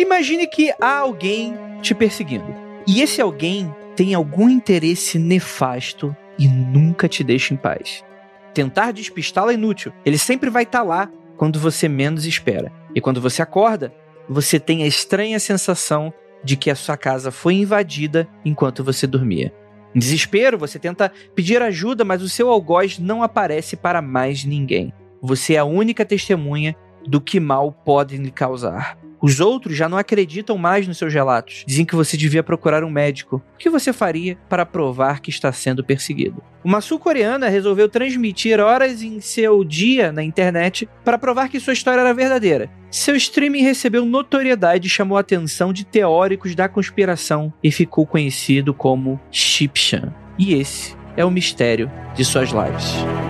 Imagine que há alguém te perseguindo. E esse alguém tem algum interesse nefasto e nunca te deixa em paz. Tentar despistá-lo é inútil. Ele sempre vai estar lá quando você menos espera. E quando você acorda, você tem a estranha sensação de que a sua casa foi invadida enquanto você dormia. Em desespero, você tenta pedir ajuda, mas o seu algoz não aparece para mais ninguém. Você é a única testemunha do que mal podem lhe causar. Os outros já não acreditam mais nos seus relatos. Dizem que você devia procurar um médico. O que você faria para provar que está sendo perseguido? Uma sul-coreana resolveu transmitir horas em seu dia na internet para provar que sua história era verdadeira. Seu streaming recebeu notoriedade e chamou a atenção de teóricos da conspiração e ficou conhecido como Shipshan. E esse é o mistério de suas lives.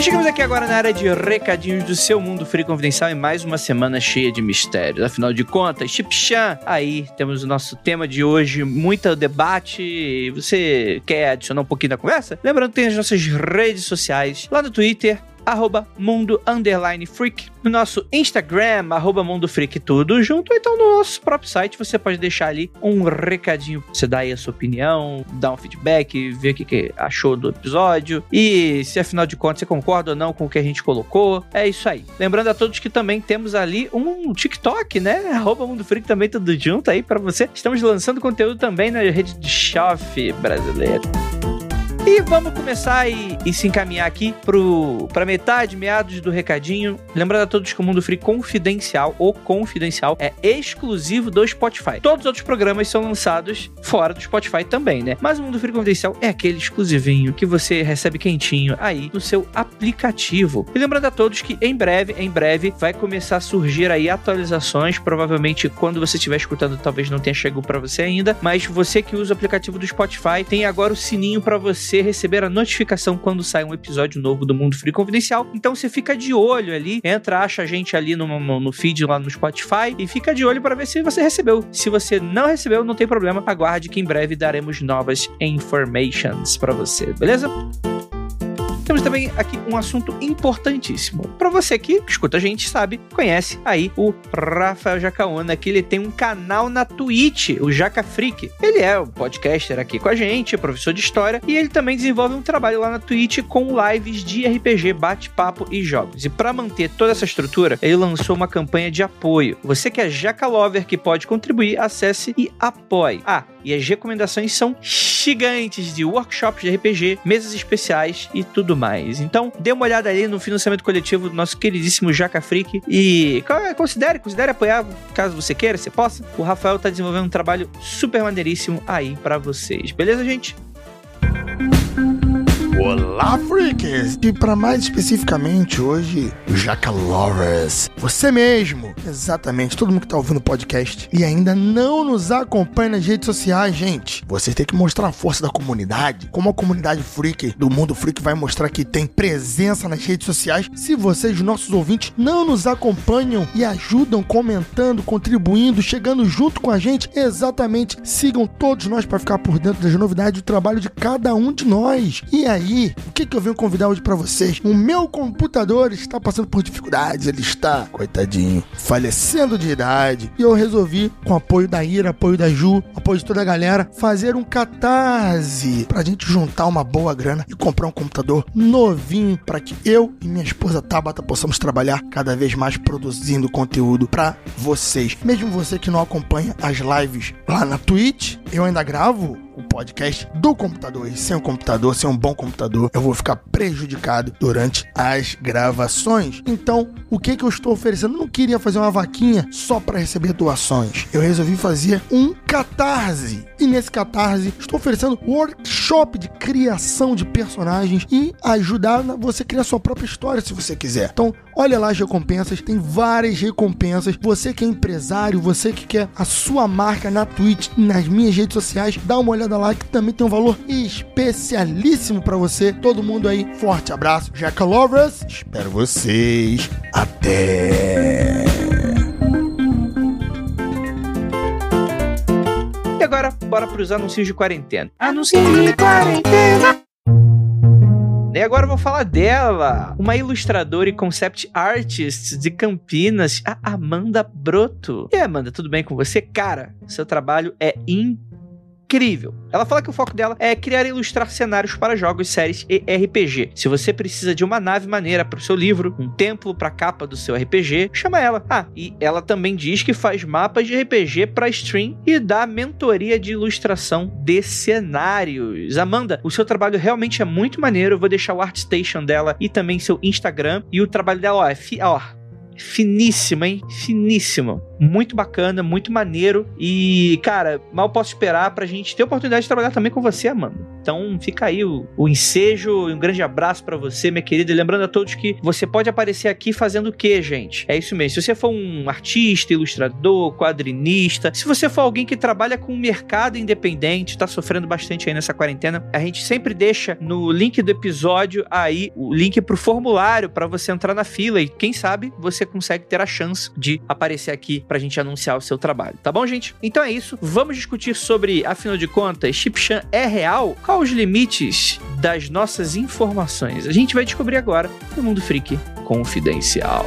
E chegamos aqui agora na área de recadinhos do seu mundo free confidencial em mais uma semana cheia de mistérios. Afinal de contas, Chipchan, aí temos o nosso tema de hoje, muito debate. Você quer adicionar um pouquinho da conversa? Lembrando que tem as nossas redes sociais lá no Twitter, arroba mundo underline freak. No nosso Instagram, arroba mundo freak, tudo junto. Ou então no nosso próprio site você pode deixar ali um recadinho. Você dá aí a sua opinião, dá um feedback, ver o que, que achou do episódio. E se afinal de contas você concorda ou não com o que a gente colocou. É isso aí. Lembrando a todos que também temos ali um TikTok, né? Arroba mundo freak também tudo junto aí para você. Estamos lançando conteúdo também na rede de Shoff brasileira. E vamos começar e, e, se encaminhar aqui para metade, meados do recadinho. Lembrando a todos que o Mundo Free Confidencial ou Confidencial é exclusivo do Spotify. Todos os outros programas são lançados fora do Spotify também, né? Mas o Mundo Free Confidencial é aquele exclusivinho que você recebe quentinho aí no seu aplicativo. E lembrando a todos que em breve, em breve, vai começar a surgir aí atualizações. Provavelmente quando você estiver escutando, talvez não tenha chegado para você ainda. Mas você que usa o aplicativo do Spotify tem agora o sininho para você você receber a notificação quando sai um episódio novo do Mundo Free Confidencial. Então você fica de olho ali, entra, acha a gente ali no, no, no feed lá no Spotify e fica de olho para ver se você recebeu. Se você não recebeu, não tem problema, aguarde que em breve daremos novas informations para você, beleza? Temos também aqui um assunto importantíssimo. Para você que escuta a gente, sabe, conhece aí o Rafael Jacaona, que ele tem um canal na Twitch, o Jaca Freak. Ele é um podcaster aqui com a gente, professor de história, e ele também desenvolve um trabalho lá na Twitch com lives de RPG, bate-papo e jogos. E para manter toda essa estrutura, ele lançou uma campanha de apoio. Você que é Jaca Lover que pode contribuir, acesse e apoie. Ah, e as recomendações são gigantes de workshops de RPG, mesas especiais e tudo mais. Então, dê uma olhada ali no financiamento coletivo do nosso queridíssimo Jaca Freak e considere, considere apoiar caso você queira, você possa. O Rafael tá desenvolvendo um trabalho super maneiríssimo aí para vocês. Beleza, gente? Olá, freaks! E para mais especificamente hoje, Jaca Lovers. Você mesmo, exatamente, todo mundo que tá ouvindo o podcast e ainda não nos acompanha nas redes sociais, gente. Você tem que mostrar a força da comunidade, como a comunidade freak do mundo freak vai mostrar que tem presença nas redes sociais. Se vocês, nossos ouvintes, não nos acompanham e ajudam comentando, contribuindo, chegando junto com a gente, exatamente, sigam todos nós para ficar por dentro das novidades do trabalho de cada um de nós. E aí, o que, que eu venho convidar hoje para vocês? O meu computador está passando por dificuldades, ele está, coitadinho, falecendo de idade. E eu resolvi, com apoio da Ira, apoio da Ju, apoio de toda a galera, fazer um catarse pra gente juntar uma boa grana e comprar um computador novinho para que eu e minha esposa Tabata possamos trabalhar cada vez mais produzindo conteúdo para vocês. Mesmo você que não acompanha as lives lá na Twitch, eu ainda gravo podcast do computador. E sem o computador, sem um bom computador, eu vou ficar prejudicado durante as gravações. Então, o que que eu estou oferecendo? Eu não queria fazer uma vaquinha só para receber doações. Eu resolvi fazer um catarse. E nesse catarse, estou oferecendo workshop de criação de personagens e ajudar você a criar sua própria história se você quiser. Então, olha lá as recompensas, tem várias recompensas. Você que é empresário, você que quer a sua marca na Twitch, nas minhas redes sociais, dá uma olhada lá que também tem um valor especialíssimo para você. Todo mundo aí, forte abraço. Jaca Lovers, espero vocês. Até! E agora, bora pros anúncios de quarentena. Anúncios de quarentena! E agora eu vou falar dela, uma ilustradora e concept artist de Campinas, a Amanda Broto. E aí, Amanda, tudo bem com você? Cara, seu trabalho é incrível incrível. Ela fala que o foco dela é criar e ilustrar cenários para jogos, séries e RPG. Se você precisa de uma nave maneira para o seu livro, um templo para a capa do seu RPG, chama ela. Ah, e ela também diz que faz mapas de RPG para stream e dá mentoria de ilustração de cenários. Amanda, o seu trabalho realmente é muito maneiro. Eu vou deixar o ArtStation dela e também seu Instagram. E o trabalho dela, ó, é fi ó, finíssimo, hein? Finíssimo muito bacana, muito maneiro. E, cara, mal posso esperar pra gente ter a oportunidade de trabalhar também com você, Amanda. Então fica aí o, o ensejo e um grande abraço para você, minha querida. E lembrando a todos que você pode aparecer aqui fazendo o quê, gente? É isso mesmo. Se você for um artista, ilustrador, quadrinista, se você for alguém que trabalha com o mercado independente, tá sofrendo bastante aí nessa quarentena, a gente sempre deixa no link do episódio aí o link pro formulário para você entrar na fila e quem sabe você consegue ter a chance de aparecer aqui pra gente anunciar o seu trabalho, tá bom, gente? Então é isso. Vamos discutir sobre, afinal de contas, Chipchan é real? Quais os limites das nossas informações? A gente vai descobrir agora no Mundo Freak Confidencial.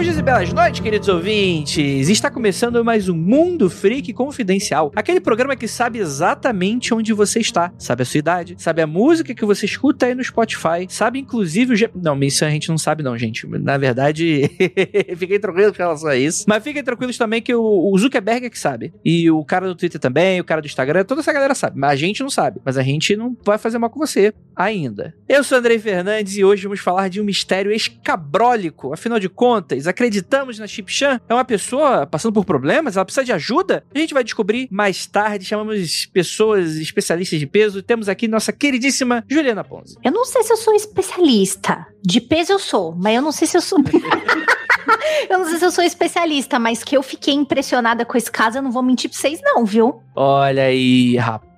E belas noites, queridos ouvintes! Está começando mais um Mundo Freak Confidencial, aquele programa que sabe exatamente onde você está, sabe a sua idade, sabe a música que você escuta aí no Spotify, sabe inclusive o. G... Não, isso a gente não sabe, não, gente. Na verdade, fiquem tranquilos com relação a isso. Mas fiquem tranquilos também que o Zuckerberg é que sabe. E o cara do Twitter também, o cara do Instagram, toda essa galera sabe. Mas a gente não sabe. Mas a gente não vai fazer mal com você ainda. Eu sou Andrei Fernandes e hoje vamos falar de um mistério escabrólico. Afinal de contas, acreditamos na Chip Chan? É uma pessoa passando por problemas? Ela precisa de ajuda? A gente vai descobrir mais tarde. Chamamos pessoas especialistas de peso. Temos aqui nossa queridíssima Juliana Ponzi. Eu não sei se eu sou especialista. De peso eu sou, mas eu não sei se eu sou. eu não sei se eu sou especialista, mas que eu fiquei impressionada com esse caso, eu não vou mentir pra vocês, não, viu? Olha aí, rapaz.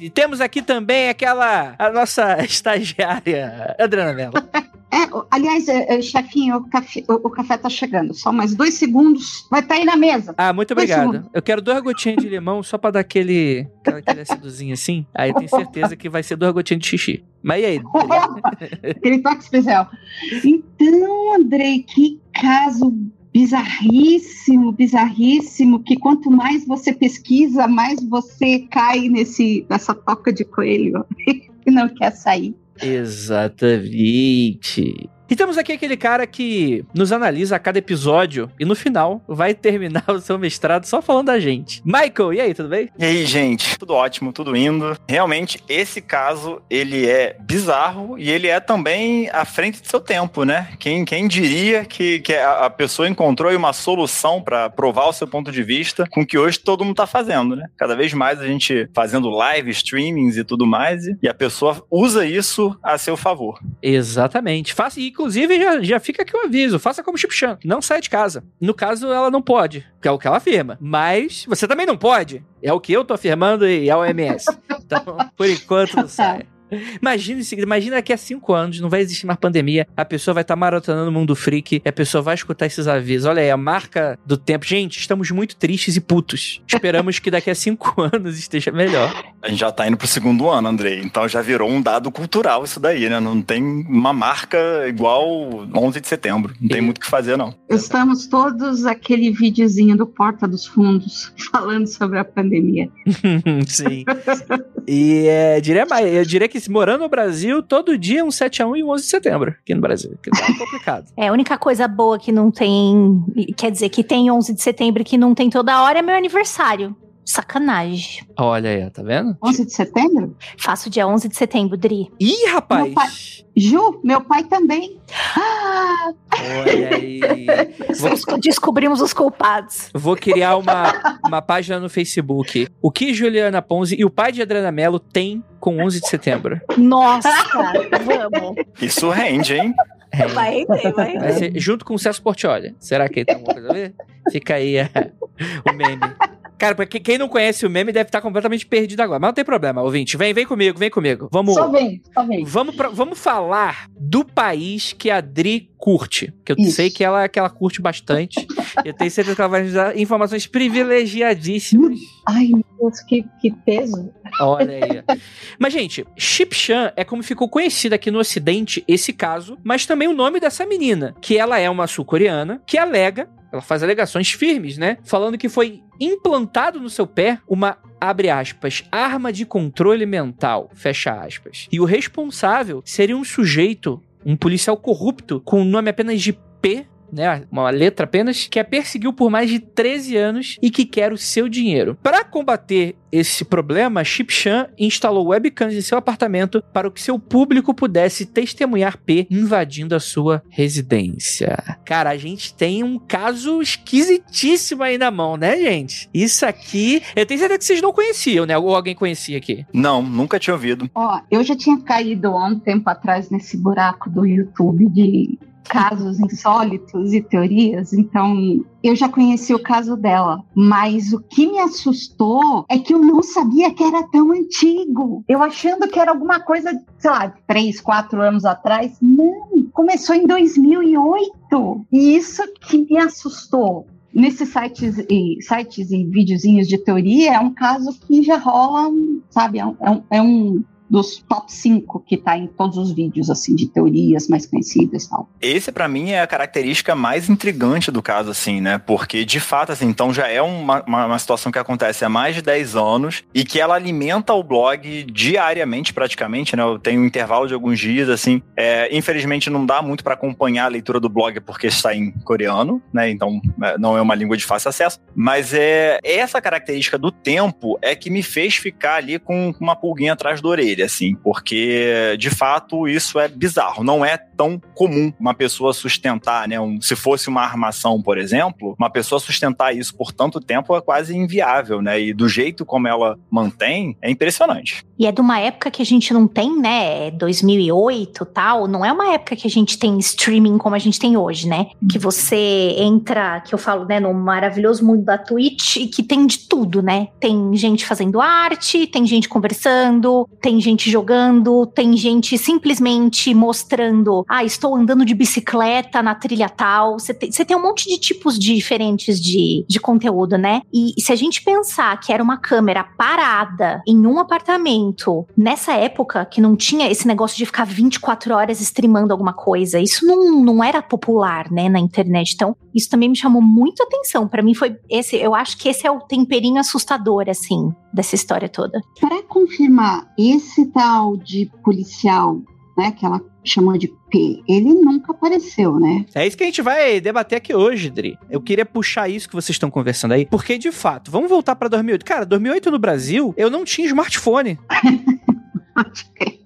E temos aqui também aquela, a nossa estagiária, Adriana Mello. É, aliás, é, é, chefinho, o café, o, café tá chegando. Só mais dois segundos. Vai estar tá aí na mesa. Ah, muito obrigado. Eu quero duas gotinhas de limão só pra dar aquele, aquele acidozinho assim. Aí eu tenho certeza que vai ser duas gotinhas de xixi. Mas e aí? aquele toque especial. Então, Andrei, que caso bizarríssimo, bizarríssimo, que quanto mais você pesquisa, mais você cai nesse, nessa toca de coelho e não quer sair. Exatamente. E temos aqui aquele cara que nos analisa a cada episódio e no final vai terminar o seu mestrado só falando da gente. Michael, e aí, tudo bem? E aí, gente? Tudo ótimo, tudo indo. Realmente, esse caso, ele é bizarro e ele é também à frente do seu tempo, né? Quem, quem diria que, que a, pessoa encontrou uma solução para provar o seu ponto de vista com o que hoje todo mundo tá fazendo, né? Cada vez mais a gente fazendo live streamings e tudo mais e a pessoa usa isso a seu favor. Exatamente. Faça e Inclusive, já, já fica aqui o aviso: faça como Chipchan, não sai de casa. No caso, ela não pode, que é o que ela afirma. Mas você também não pode. É o que eu tô afirmando e é a OMS. Então, por enquanto, não sai. Imagina, imagina daqui a cinco anos, não vai existir mais pandemia, a pessoa vai estar tá maratonando o mundo freak, a pessoa vai escutar esses avisos. Olha aí, a marca do tempo. Gente, estamos muito tristes e putos. Esperamos que daqui a cinco anos esteja melhor. A gente já tá indo pro segundo ano, Andrei. Então já virou um dado cultural isso daí, né? Não tem uma marca igual 11 de setembro. Não tem muito o que fazer, não. Estamos todos aquele videozinho do Porta dos Fundos falando sobre a pandemia. Sim. E é, diria mais, eu diria que morando no Brasil, todo dia um 7x1 e um 11 de setembro aqui no Brasil. Que tá complicado. É, a única coisa boa que não tem. Quer dizer, que tem 11 de setembro e que não tem toda hora é meu aniversário. Sacanagem. Olha aí, tá vendo? 11 de setembro? Faço dia 11 de setembro, Dri. Ih, rapaz! Meu pai- Ju, meu pai também. Ah, Olha aí. Vou, Descobrimos os culpados. vou criar uma, uma página no Facebook. O que Juliana Ponzi e o pai de Adriana Mello tem com 11 de setembro? Nossa, vamos. Isso rende, hein? É, Vai render, vai vai ser junto com o Celso Portiolli. Será que tem alguma coisa a ver? Fica aí é, o meme. Cara, pra que- quem não conhece o meme deve estar completamente perdido agora. Mas não tem problema, ouvinte. Vem, vem comigo, vem comigo. Vamos. só vem, só vem. Vamos, pra- vamos falar do país que a Dri curte. Que eu Isso. sei que ela, que ela curte bastante. eu tenho certeza que ela vai nos dar informações privilegiadíssimas. Ai, meu Deus, que, que peso. Olha aí. Mas, gente, Chipchan é como ficou conhecido aqui no Ocidente esse caso, mas também o nome dessa menina, que ela é uma sul-coreana, que alega, ela faz alegações firmes, né? Falando que foi implantado no seu pé uma, abre aspas, arma de controle mental, fecha aspas. E o responsável seria um sujeito, um policial corrupto, com o nome apenas de P né, uma letra apenas, que a perseguiu por mais de 13 anos e que quer o seu dinheiro. Para combater esse problema, Chip Chan instalou webcams em seu apartamento para que seu público pudesse testemunhar P invadindo a sua residência. Cara, a gente tem um caso esquisitíssimo aí na mão, né, gente? Isso aqui, eu tenho certeza que vocês não conheciam, né? Ou alguém conhecia aqui. Não, nunca tinha ouvido. Ó, eu já tinha caído há um tempo atrás nesse buraco do YouTube de casos insólitos e teorias, então eu já conheci o caso dela, mas o que me assustou é que eu não sabia que era tão antigo. Eu achando que era alguma coisa, sei lá, três, quatro anos atrás. Não, começou em 2008 e isso que me assustou. Nesses sites e, sites e videozinhos de teoria, é um caso que já rola, sabe, é um, é um, é dos top 5 que tá em todos os vídeos, assim, de teorias mais conhecidas e tal. Esse, pra mim, é a característica mais intrigante do caso, assim, né? Porque, de fato, assim, então já é uma, uma, uma situação que acontece há mais de 10 anos e que ela alimenta o blog diariamente, praticamente, né? Eu tenho um intervalo de alguns dias, assim. É, infelizmente, não dá muito pra acompanhar a leitura do blog porque está em coreano, né? Então, é, não é uma língua de fácil acesso. Mas é essa característica do tempo é que me fez ficar ali com uma pulguinha atrás da orelha assim, porque de fato isso é bizarro. Não é tão comum uma pessoa sustentar, né? Um, se fosse uma armação, por exemplo, uma pessoa sustentar isso por tanto tempo é quase inviável, né? E do jeito como ela mantém, é impressionante. E é de uma época que a gente não tem, né? 2008 tal. Não é uma época que a gente tem streaming como a gente tem hoje, né? Que você entra, que eu falo, né, no maravilhoso mundo da Twitch e que tem de tudo, né? Tem gente fazendo arte, tem gente conversando, tem gente jogando, tem gente simplesmente mostrando, ah, estou andando de bicicleta na trilha tal. Você tem, tem um monte de tipos diferentes de, de conteúdo, né? E se a gente pensar que era uma câmera parada em um apartamento, nessa época que não tinha esse negócio de ficar 24 horas streamando alguma coisa, isso não, não era popular, né, na internet. Então, isso também me chamou muito atenção. Para mim foi esse, eu acho que esse é o temperinho assustador, assim, dessa história toda. Para confirmar, esse tal de policial, né, que ela chamou de P, ele nunca apareceu, né? É isso que a gente vai debater aqui hoje, Dri. Eu queria puxar isso que vocês estão conversando aí, porque de fato, vamos voltar pra 2008. Cara, 2008 no Brasil, eu não tinha smartphone.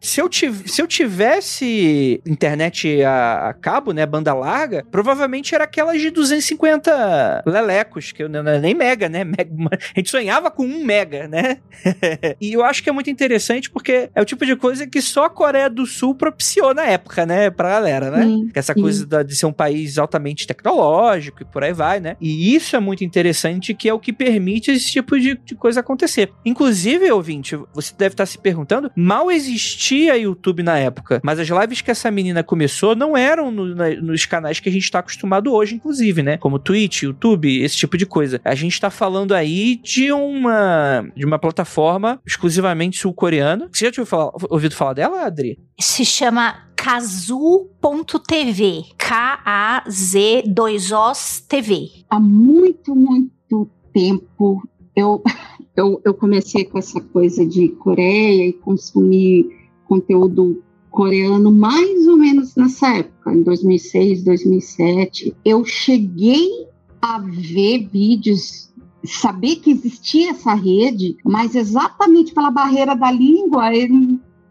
Se eu, se eu tivesse internet a, a, cabo, né, banda larga, provavelmente era aquelas de 250 lelecos, que eu, não, nem mega, né? Mega, a gente sonhava com um mega, né? e eu acho que é muito interessante porque é o tipo de coisa que só a Coreia do Sul propiciou na época, né, pra galera, né? Sim, Essa coisa da, de ser um país altamente tecnológico e por aí vai, né? E isso é muito interessante, que é o que permite esse tipo de, de coisa acontecer. Inclusive, ouvinte, você deve estar se perguntando, mal existia YouTube na época, mas as lives que essa menina começou não eram no, na, nos canais que a gente está acostumado hoje, inclusive, né? Como Twitch, YouTube, esse tipo de coisa. A gente está falando aí de uma de uma plataforma exclusivamente sul-coreana. Você já tinha falar, ouvido falar dela, Adri? Se chama Kazu.tv. K-A-Z 2 Os TV. Há muito, muito tempo eu eu, eu comecei com essa coisa de Coreia e consumir conteúdo coreano mais ou menos nessa época, em 2006, 2007. Eu cheguei a ver vídeos saber que existia essa rede, mas exatamente pela barreira da língua, eu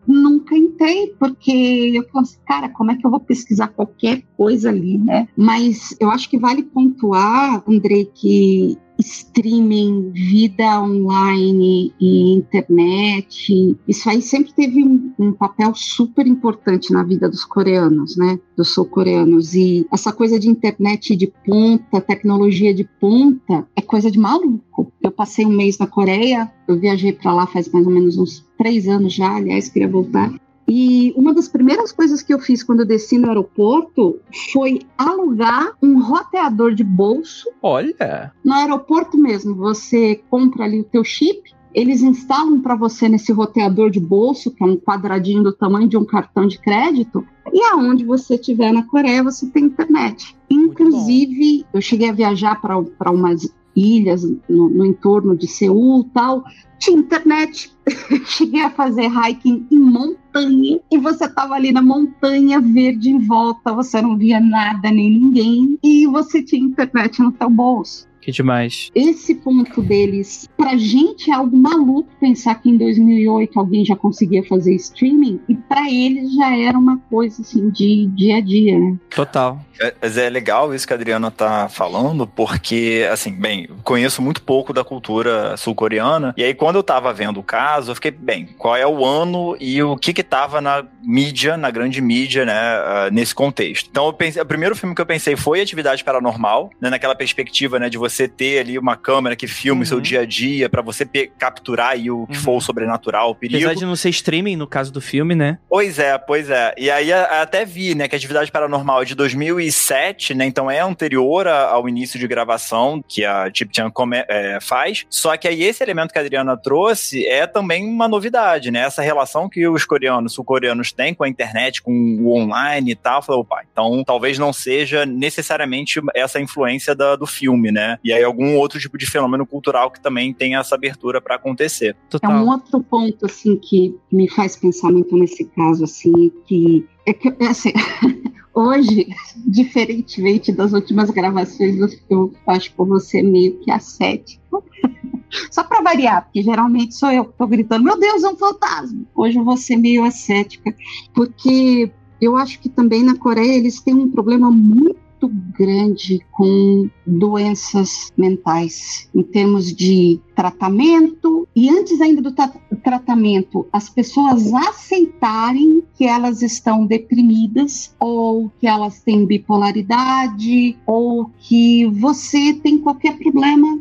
nunca entrei, porque eu falo assim, cara, como é que eu vou pesquisar qualquer coisa ali, né? Mas eu acho que vale pontuar, Andrei, que streaming, vida online e internet, isso aí sempre teve um, um, papel super importante na vida dos coreanos, né? Dos sul-coreanos. E essa coisa de internet de ponta, tecnologia de ponta, é coisa de maluco. Eu passei um mês na Coreia, eu viajei para lá faz mais ou menos uns três anos já, aliás, queria voltar. E uma das primeiras coisas que eu fiz quando eu desci no aeroporto foi alugar um roteador de bolso. Olha! No aeroporto mesmo, você compra ali o teu chip, eles instalam para você nesse roteador de bolso, que é um quadradinho do tamanho de um cartão de crédito, e aonde você estiver na Coreia, você tem internet. Inclusive, eu cheguei a viajar para umas ilhas no, no entorno de Seul tal, tinha internet. Cheguei a fazer hiking em montanha e você tava ali na montanha verde em volta, você não via nada nem ninguém e você tinha internet no teu bolso. Que demais. Esse ponto deles, pra gente é algo maluco pensar que em 2008 alguém já conseguia fazer streaming e para eles já era uma coisa assim de dia a dia, né? Total. É, mas é legal isso que a Adriana tá falando, porque, assim, bem, conheço muito pouco da cultura sul-coreana, e aí quando eu tava vendo o caso, eu fiquei, bem, qual é o ano e o que que tava na mídia, na grande mídia, né, uh, nesse contexto. Então, eu pensei, o primeiro filme que eu pensei foi Atividade Paranormal, né, naquela perspectiva, né, de você ter ali uma câmera que filme uhum. seu dia a dia, para você capturar aí o que uhum. for o sobrenatural, o perigo. Apesar de não ser streaming, no caso do filme, né? Pois é, pois é. E aí até vi, né, que Atividade Paranormal é de 2000 2007, né? Então é anterior ao início de gravação que a Chip Chan é, faz. Só que aí esse elemento que a Adriana trouxe é também uma novidade, né? Essa relação que os coreanos, sul-coreanos têm com a internet, com o online e tal. Falei, opa, então talvez não seja necessariamente essa influência da, do filme, né? E aí algum outro tipo de fenômeno cultural que também tem essa abertura para acontecer. Total. É um outro ponto, assim, que me faz pensar muito nesse caso, assim, que é que, assim, hoje, diferentemente das últimas gravações, eu acho com você meio que ascético. Só para variar, porque geralmente sou eu que estou gritando: Meu Deus, é um fantasma. Hoje eu vou ser meio ascética, porque eu acho que também na Coreia eles têm um problema muito muito grande com doenças mentais, em termos de tratamento, e antes ainda do tra tratamento, as pessoas aceitarem que elas estão deprimidas, ou que elas têm bipolaridade, ou que você tem qualquer problema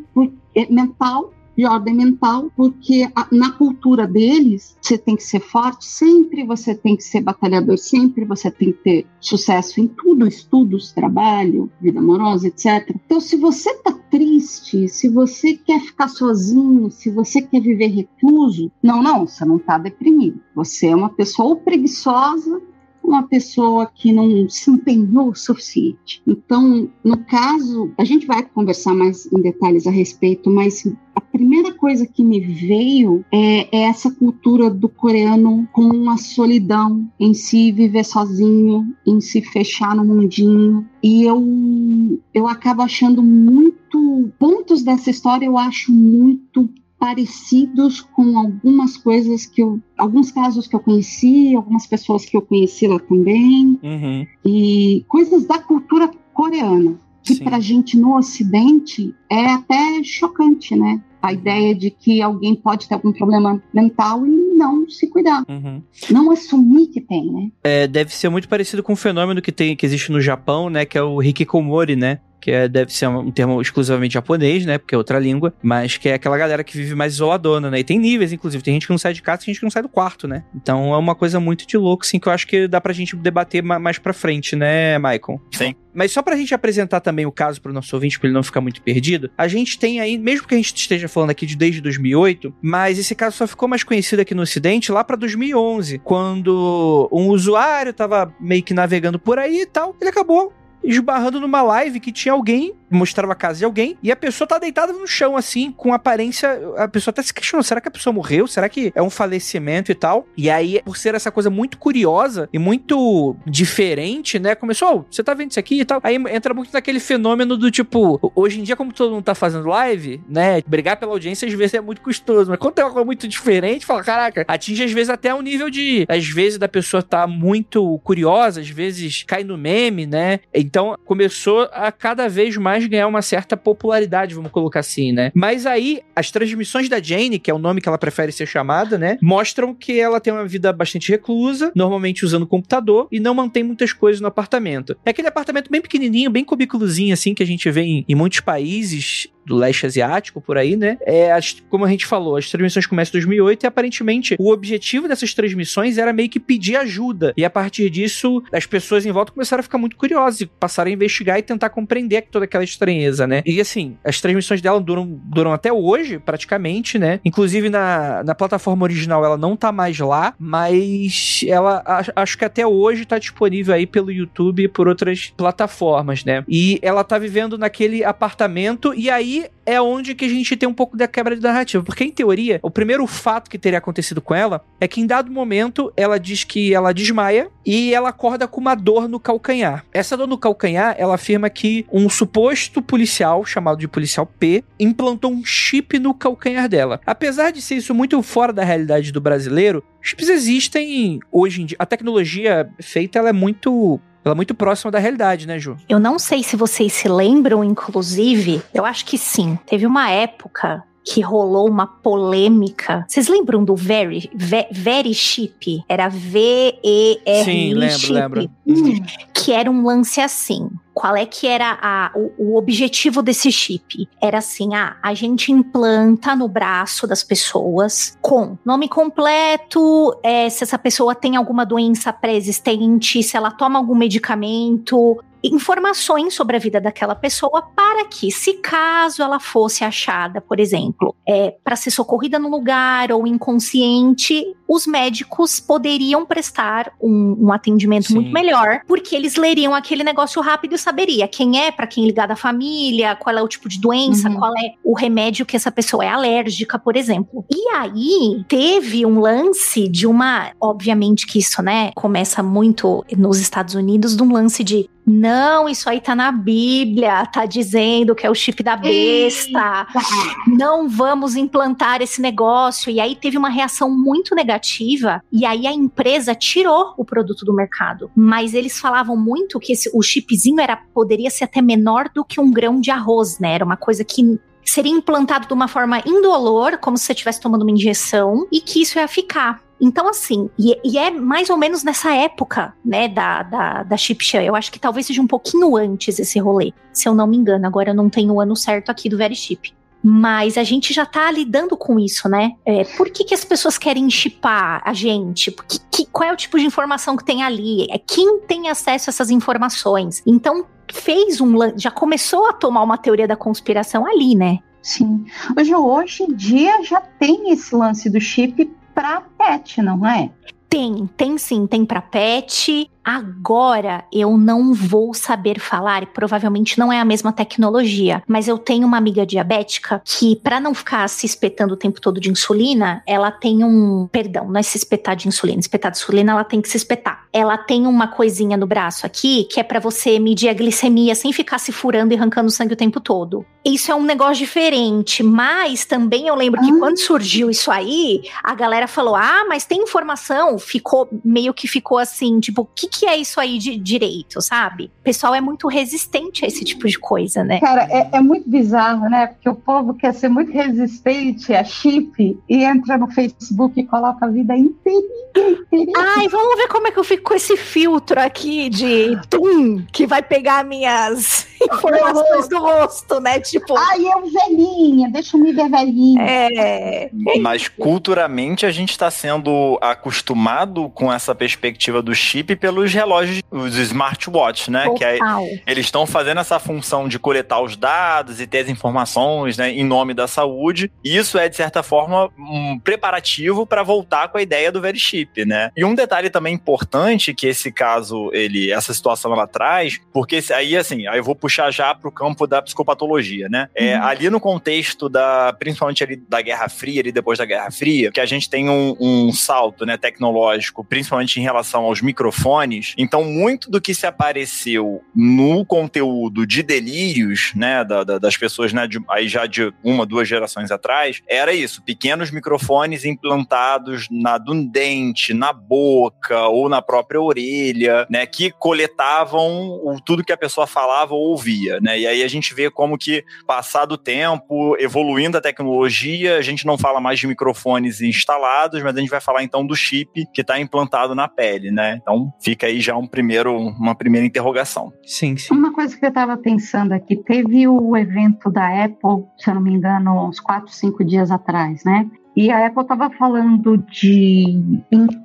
mental de ordem mental, porque a, na cultura deles, você tem que ser forte sempre, você tem que ser batalhador sempre, você tem que ter sucesso em tudo, estudos, trabalho, vida amorosa, etc. Então, se você tá triste, se você quer ficar sozinho, se você quer viver recluso, não, não, você não tá deprimido. Você é uma pessoa ou preguiçosa uma pessoa que não se empenhou o suficiente. Então, no caso, a gente vai conversar mais em detalhes a respeito, mas a primeira coisa que me veio é, é, essa cultura do coreano com a solidão em si viver sozinho, em se fechar no mundinho. E eu, eu acabo achando muito. Pontos dessa história eu acho muito parecidos com algumas coisas que eu, alguns casos que eu conheci, algumas pessoas que eu conheci lá também, uhum. e coisas da cultura coreana que para a gente no Ocidente é até chocante, né? A ideia de que alguém pode ter algum problema mental e não se cuidar. Uhum. Não assumir que tem, né? É, deve ser muito parecido com o fenômeno que tem que existe no Japão, né? Que é o hikikomori, né? Que é, deve ser um termo exclusivamente japonês, né? Porque é outra língua, mas que é aquela galera que vive mais isoladona, né? E tem níveis, inclusive. Tem gente que não sai de casa, tem gente que não sai do quarto, né? Então é uma coisa muito de louco, assim, que eu acho que dá pra gente debater mais pra frente, né, Michael? Sim. Mas só pra gente apresentar também o caso pro nosso ouvinte, pra ele não ficar muito perdido, a gente tem aí, mesmo que a gente esteja falando aqui de desde 2008, mas esse caso só ficou mais conhecido aqui no Ocidente lá pra 2011, quando um usuário tava meio que navegando por aí e tal, ele acabou esbarrando numa live que tinha alguém mostrava a casa de alguém e a pessoa tá deitada no chão, assim, com aparência. A pessoa até se questionou: será que a pessoa morreu? Será que é um falecimento e tal? E aí, por ser essa coisa muito curiosa e muito diferente, né? Começou, oh, você tá vendo isso aqui e tal. Aí entra muito naquele fenômeno do tipo, hoje em dia, como todo mundo tá fazendo live, né? Brigar pela audiência às vezes é muito custoso, mas quando tem uma coisa muito diferente, fala, caraca, atinge às vezes até um nível de. Às vezes da pessoa tá muito curiosa, às vezes cai no meme, né? Então começou a cada vez mais ganhar uma certa popularidade, vamos colocar assim, né? Mas aí, as transmissões da Jane, que é o nome que ela prefere ser chamada, né? Mostram que ela tem uma vida bastante reclusa, normalmente usando computador, e não mantém muitas coisas no apartamento. É aquele apartamento bem pequenininho, bem cubículozinho, assim, que a gente vê em, em muitos países do leste asiático, por aí, né? É, as, como a gente falou, as transmissões começam em 2008 e aparentemente o objetivo dessas transmissões era meio que pedir ajuda. E a partir disso, as pessoas em volta começaram a ficar muito curiosas e passaram a investigar e tentar compreender toda aquela estranheza, né? E assim, as transmissões dela duram, duram até hoje, praticamente, né? Inclusive na, na plataforma original ela não tá mais lá, mas ela acho que até hoje tá disponível aí pelo YouTube e por outras plataformas, né? E ela tá vivendo naquele apartamento e aí é onde que a gente tem um pouco da quebra de narrativa, porque em teoria, o primeiro fato que teria acontecido com ela é que em dado momento ela diz que ela desmaia e ela acorda com uma dor no calcanhar. Essa dor no calcanhar, ela afirma que um suposto policial, chamado de policial P, implantou um chip no calcanhar dela. Apesar de ser isso muito fora da realidade do brasileiro, chips existem hoje em dia. A tecnologia feita ela é muito ela é muito próxima da realidade, né, Ju? Eu não sei se vocês se lembram, inclusive, eu acho que sim. Teve uma época que rolou uma polêmica. Vocês lembram do Very, Very Chip? Era V-E-R. Sim, lembro, lembro. Hum, que era um lance assim. Qual é que era a, o, o, objetivo desse chip? Era assim: ah, a gente implanta no braço das pessoas com nome completo, é, se essa pessoa tem alguma doença pré-existente, se ela toma algum medicamento, informações sobre a vida daquela pessoa para que, se caso ela fosse achada, por exemplo, é, para ser socorrida no lugar ou inconsciente, os médicos poderiam prestar um, um atendimento Sim. muito melhor, porque eles leriam aquele negócio rápido e saberia quem é, para quem ligar da família, qual é o tipo de doença, uhum. qual é o remédio que essa pessoa é alérgica, por exemplo. E aí teve um lance de uma, obviamente que isso, né, começa muito nos Estados Unidos, de um lance de não, isso aí tá na Bíblia, tá dizendo que é o chip da besta. Não vamos implantar esse negócio. E aí teve uma reação muito negativa e aí a empresa tirou o produto do mercado. Mas eles falavam muito que esse, o chipzinho era poderia ser até menor do que um grão de arroz, né? Era uma coisa que seria implantado de uma forma indolor, como se você estivesse tomando uma injeção, e que isso ia ficar. Então, assim, e, e, é mais ou menos nessa época, né, da, da, da Chipchan. Eu acho que talvez seja um pouquinho antes esse rolê, se eu não me engano. Agora eu não tenho o ano certo aqui do Very Chip. Mas a gente já tá lidando com isso, né? É, por que, que as pessoas querem chipar a gente? Que, que, qual é o tipo de informação que tem ali? É quem tem acesso a essas informações? Então, fez um. Já começou a tomar uma teoria da conspiração ali, né? Sim. Hoje, hoje em dia já tem esse lance do chip para pet, não é? Tem, tem sim, tem para pet, Agora eu não vou saber falar, e provavelmente não é a mesma tecnologia, mas eu tenho uma amiga diabética que, para não ficar se espetando o tempo todo de insulina, ela tem um. Perdão, não é se espetar de insulina. Espetar de insulina, ela tem que se espetar. Ela tem uma coisinha no braço aqui que é para você medir a glicemia sem ficar se furando e arrancando sangue o tempo todo. Isso é um negócio diferente, mas também eu lembro que ah. quando surgiu isso aí, a galera falou: ah, mas tem informação. Ficou meio que ficou assim, tipo, o que, que é isso aí de direito, sabe? O pessoal é muito resistente a esse tipo de coisa, né? Cara, é, é muito bizarro, né? Porque o povo quer ser muito resistente a chip e entra no Facebook e coloca a vida inteirinha. Ai, vamos ver como é que eu fico com esse filtro aqui de tum, que vai pegar minhas informações do rosto, né? Tipo. Ai, eu velhinha, deixa eu me ver velhinha. É. Mas culturalmente a gente está sendo acostumado com essa perspectiva do chip pelos relógios, os smartwatches, né? Que aí, Total. eles estão fazendo essa função de coletar os dados e ter as informações, né, em nome da saúde. E isso é de certa forma um preparativo para voltar com a ideia do very chip, né? E um detalhe também importante que esse caso ele, essa situação ela traz, porque aí assim, aí eu vou puxar já para o campo da psicopatologia, né? É, Ali no contexto da, principalmente ali da Guerra Fria, ali depois da Guerra Fria, que a gente tem um, um salto, né, tecnológico, principalmente em relação aos microfones. Então, muito do que se apareceu no conteúdo de delírios, né, da- da- das pessoas, né, de- aí já de uma, duas gerações atrás, era isso, pequenos microfones implantados na do dente, na boca ou na própria orelha, né, que coletavam o, tudo que a pessoa falava ou ouvia, né? E aí a gente vê como que passado o tempo, evoluindo a tecnologia, a gente não fala mais de microfones instalados, mas a gente vai falar então do chip que está implantado na pele, né? Então fica aí já um primeiro, uma primeira interrogação. Sim, sim. Uma coisa que eu estava pensando aqui, teve o evento da Apple, se eu não me engano, uns 4, 5 dias atrás, né? E a Apple estava falando de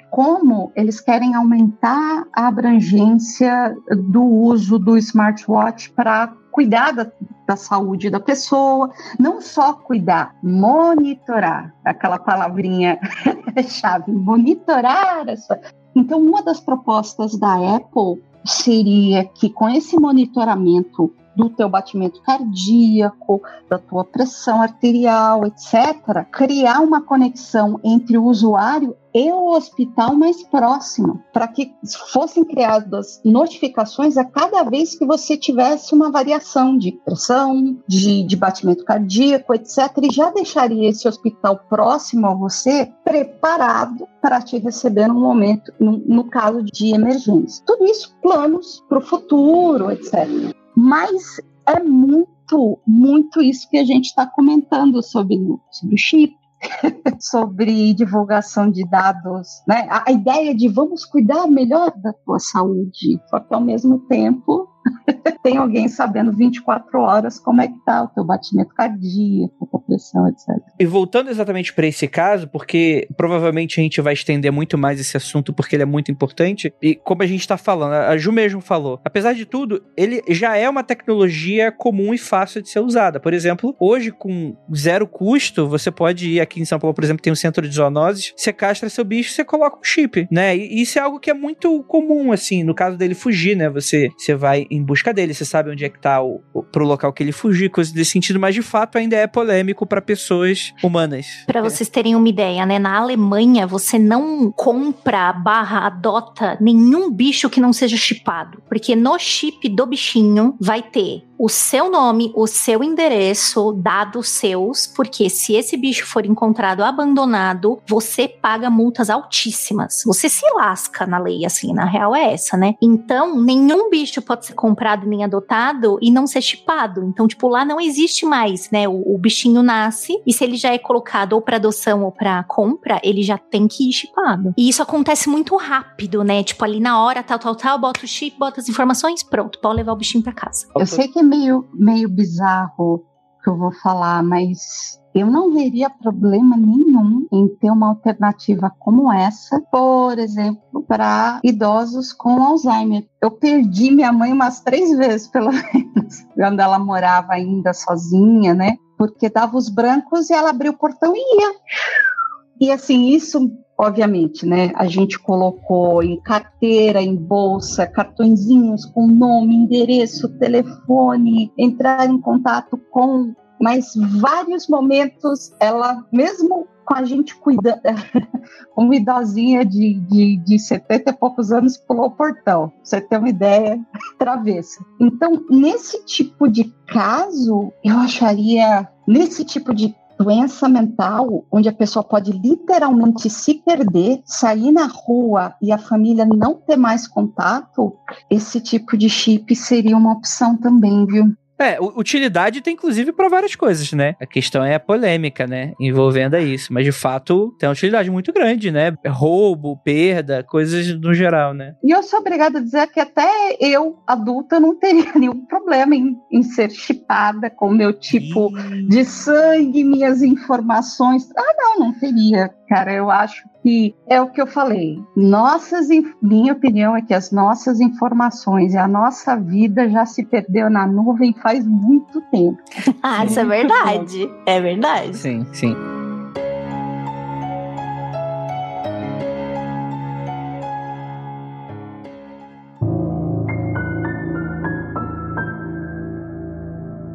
como eles querem aumentar a abrangência do uso do smartwatch para cuidar da, da saúde da pessoa, não só cuidar, monitorar, aquela palavrinha chave, monitorar a sua. Então, uma das propostas da Apple seria que com esse monitoramento do teu batimento cardíaco, da tua pressão arterial, etc., criar uma conexão entre o usuário e o hospital mais próximo, para que fossem criadas notificações a cada vez que você tivesse uma variação de pressão, de, de batimento cardíaco, etc., e já deixaria esse hospital próximo a você preparado para te receber no momento, no, no caso de emergência. Tudo isso planos para o futuro, etc. Mas é muito, muito isso que a gente está comentando sobre, sobre o chip, sobre divulgação de dados, né? A, a ideia de vamos cuidar melhor da tua saúde, só que ao mesmo tempo tem alguém sabendo 24 horas como é que tá o teu batimento cardíaco, a pressão, etc. E voltando exatamente para esse caso, porque provavelmente a gente vai estender muito mais esse assunto porque ele é muito importante. E como a gente tá falando, a Ju mesmo falou, apesar de tudo, ele já é uma tecnologia comum e fácil de ser usada. Por exemplo, hoje com zero custo, você pode ir aqui em São Paulo, por exemplo, tem um centro de zoonoses, você castra seu bicho, você coloca um chip, né? E isso é algo que é muito comum, assim, no caso dele fugir, né? Você, você vai em busca dele, você sabe onde é que tá o, o, pro local que ele fugir, coisas desse sentido, mas de fato ainda é polêmico para pessoas humanas. Para vocês terem uma ideia, né? Na Alemanha, você não compra barra adota nenhum bicho que não seja chipado. Porque no chip do bichinho vai ter o seu nome, o seu endereço, dados seus, porque se esse bicho for encontrado abandonado, você paga multas altíssimas. Você se lasca na lei, assim, na real é essa, né? Então, nenhum bicho pode ser comprado nem adotado e não ser chipado. Então, tipo, lá não existe mais, né? O, o bichinho nasce e se ele já é colocado ou para adoção ou para compra, ele já tem que ir chipado. E isso acontece muito rápido, né? Tipo, ali na hora, tal, tal, tal, bota o chip, bota as informações, pronto, pode levar o bichinho para casa. Eu sei que é meio, meio bizarro que eu vou falar, mas eu não veria problema nenhum em ter uma alternativa como essa, por exemplo, para idosos com Alzheimer. Eu perdi minha mãe umas três vezes, pelo menos, quando ela morava ainda sozinha, né? Porque dava os brancos e ela abria o portão e ia. E assim, isso obviamente, né? A gente colocou em carteira, em bolsa, cartõezinhos com nome, endereço, telefone, entrar em contato com, mas vários momentos ela, mesmo com a gente cuidando, uma idosinha de, de, de 70 e poucos anos pulou o portão, pra você ter uma ideia, travessa. Então, nesse tipo de caso, eu acharia, nesse tipo de doença mental, onde a pessoa pode literalmente se perder, sair na rua e a família não ter mais contato, esse tipo de chip seria uma opção também, viu? É, utilidade tem inclusive para várias coisas, né? A questão é a polêmica, né? Envolvendo isso. Mas de fato tem uma utilidade muito grande, né? Roubo, perda, coisas no geral, né? E eu sou obrigada a dizer que até eu, adulta, não teria nenhum problema em, em ser chipada com meu tipo de sangue, minhas informações. Ah, não, não teria cara. Eu acho que é o que eu falei. Nossas, minha opinião é que as nossas informações e a nossa vida já se perdeu na nuvem faz muito tempo. ah, isso é verdade. É verdade. Sim, sim.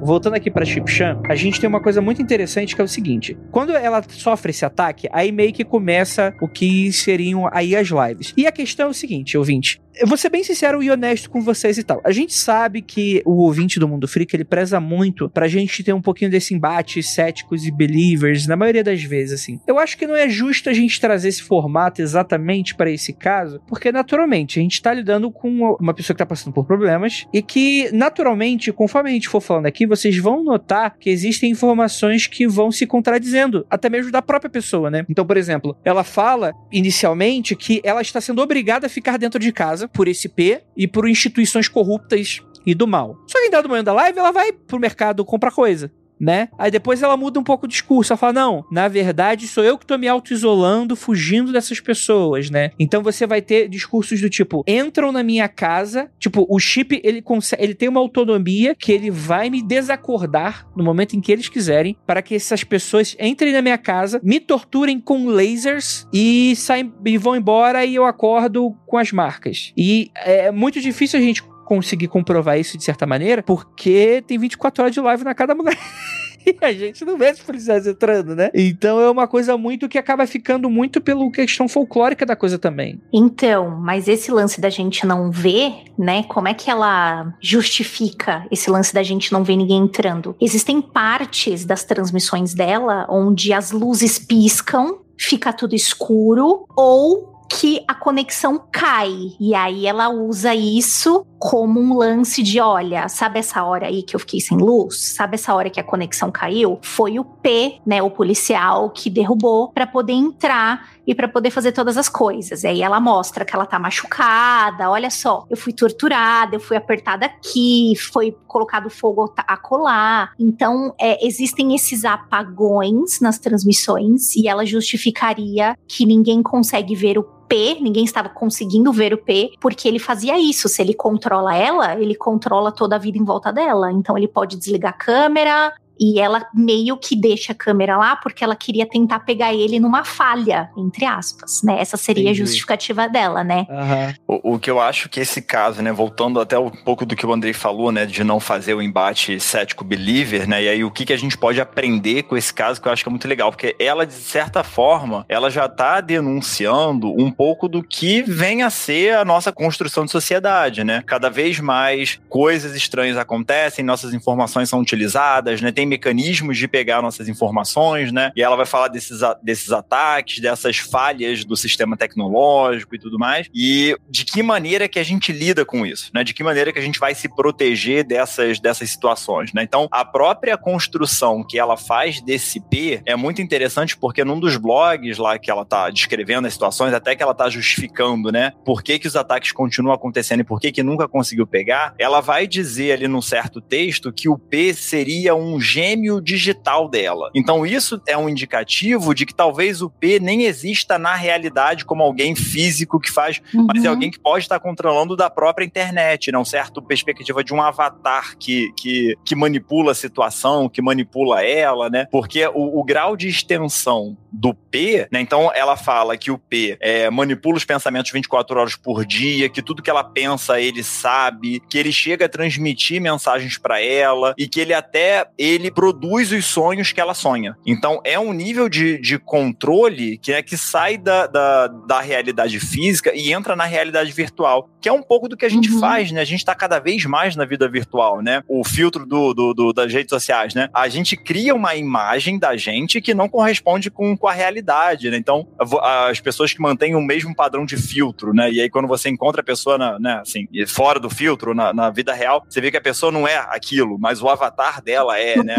Voltando aqui pra Chipchan, a gente tem uma coisa muito interessante que é o seguinte: quando ela sofre esse ataque, aí meio que começa o que seriam aí as lives. E a questão é o seguinte, ouvinte: eu vou ser bem sincero e honesto com vocês e tal. A gente sabe que o ouvinte do Mundo Freak, ele preza muito pra gente ter um pouquinho desse embate céticos e believers, na maioria das vezes, assim. Eu acho que não é justo a gente trazer esse formato exatamente para esse caso, porque naturalmente a gente tá lidando com uma pessoa que tá passando por problemas e que, naturalmente, conforme a gente for falando aqui, vocês vão notar que existem informações que vão se contradizendo, até mesmo da própria pessoa, né? Então, por exemplo, ela fala inicialmente que ela está sendo obrigada a ficar dentro de casa por esse P e por instituições corruptas e do mal. Só que em dado momento da live, ela vai pro mercado comprar coisa né? Aí depois ela muda um pouco o discurso, ela fala: "Não, na verdade sou eu que tô me auto-isolando, fugindo dessas pessoas, né?". Então você vai ter discursos do tipo: "Entram na minha casa, tipo, o chip ele consegue, ele tem uma autonomia que ele vai me desacordar no momento em que eles quiserem, para que essas pessoas entrem na minha casa, me torturem com lasers e saem e vão embora e eu acordo com as marcas". E é muito difícil a gente conseguir comprovar isso de certa maneira, porque tem 24 horas de live na cada mulher. e a gente não vê os policiais entrando, né? Então é uma coisa muito que acaba ficando muito pela questão folclórica da coisa também. Então, mas esse lance da gente não ver, né? Como é que ela justifica esse lance da gente não ver ninguém entrando? Existem partes das transmissões dela onde as luzes piscam, fica tudo escuro, ou que a conexão cai. E aí ela usa isso como um lance de: olha, sabe essa hora aí que eu fiquei sem luz? Sabe essa hora que a conexão caiu? Foi o P, né, o policial, que derrubou para poder entrar e para poder fazer todas as coisas. E aí ela mostra que ela tá machucada. Olha só, eu fui torturada, eu fui apertada aqui, foi colocado fogo a colar. Então, é, existem esses apagões nas transmissões e ela justificaria que ninguém consegue ver o P, ninguém estava conseguindo ver o P, porque ele fazia isso. Se ele controla ela, ele controla toda a vida em volta dela. Então ele pode desligar a câmera, e ela meio que deixa a câmera lá porque ela queria tentar pegar ele numa falha, entre aspas, né? Essa seria Entendi. a justificativa dela, né? Uhum. O, o, que eu acho que esse caso, né, voltando até um pouco do que o Andrei falou, né, de não fazer o embate cético-believer, né? E aí o que, que a gente pode aprender com esse caso, que eu acho que é muito legal, porque ela, de certa forma, ela já tá denunciando um pouco do que vem a ser a nossa construção de sociedade, né? Cada vez mais coisas estranhas acontecem, nossas informações são utilizadas, né? Tem mecanismos de pegar nossas informações, né? E ela vai falar desses, desses ataques, dessas falhas do sistema tecnológico e tudo mais. E de que maneira que a gente lida com isso, né? De que maneira que a gente vai se proteger dessas, dessas situações, né? Então, a própria construção que ela faz desse P é muito interessante porque num dos blogs lá que ela tá descrevendo as situações, até que ela tá justificando, né? Por que, que os ataques continuam acontecendo e por que, que nunca conseguiu pegar, ela vai dizer ali num certo texto que o P seria um gêmeo digital dela. Então isso é um indicativo de que talvez o P nem exista na realidade como alguém físico que faz, uhum. mas é alguém que pode estar controlando da própria internet, não né? certo? Perspectiva de um avatar que, que, que manipula a situação, que manipula ela, né? Porque o, o grau de extensão do P, né? Então ela fala que o P é, manipula os pensamentos 24 horas por dia, que tudo que ela pensa ele sabe, que ele chega a transmitir mensagens para ela e que ele até ele ele produz os sonhos que ela sonha. Então é um nível de, de controle que é que sai da, da, da realidade física e entra na realidade virtual, que é um pouco do que a gente uhum. faz, né? A gente está cada vez mais na vida virtual, né? O filtro do, do, do, das redes sociais, né? A gente cria uma imagem da gente que não corresponde com, com a realidade, né? Então, as pessoas que mantêm o mesmo padrão de filtro, né? E aí, quando você encontra a pessoa, na, né, assim, fora do filtro, na, na vida real, você vê que a pessoa não é aquilo, mas o avatar dela é, né?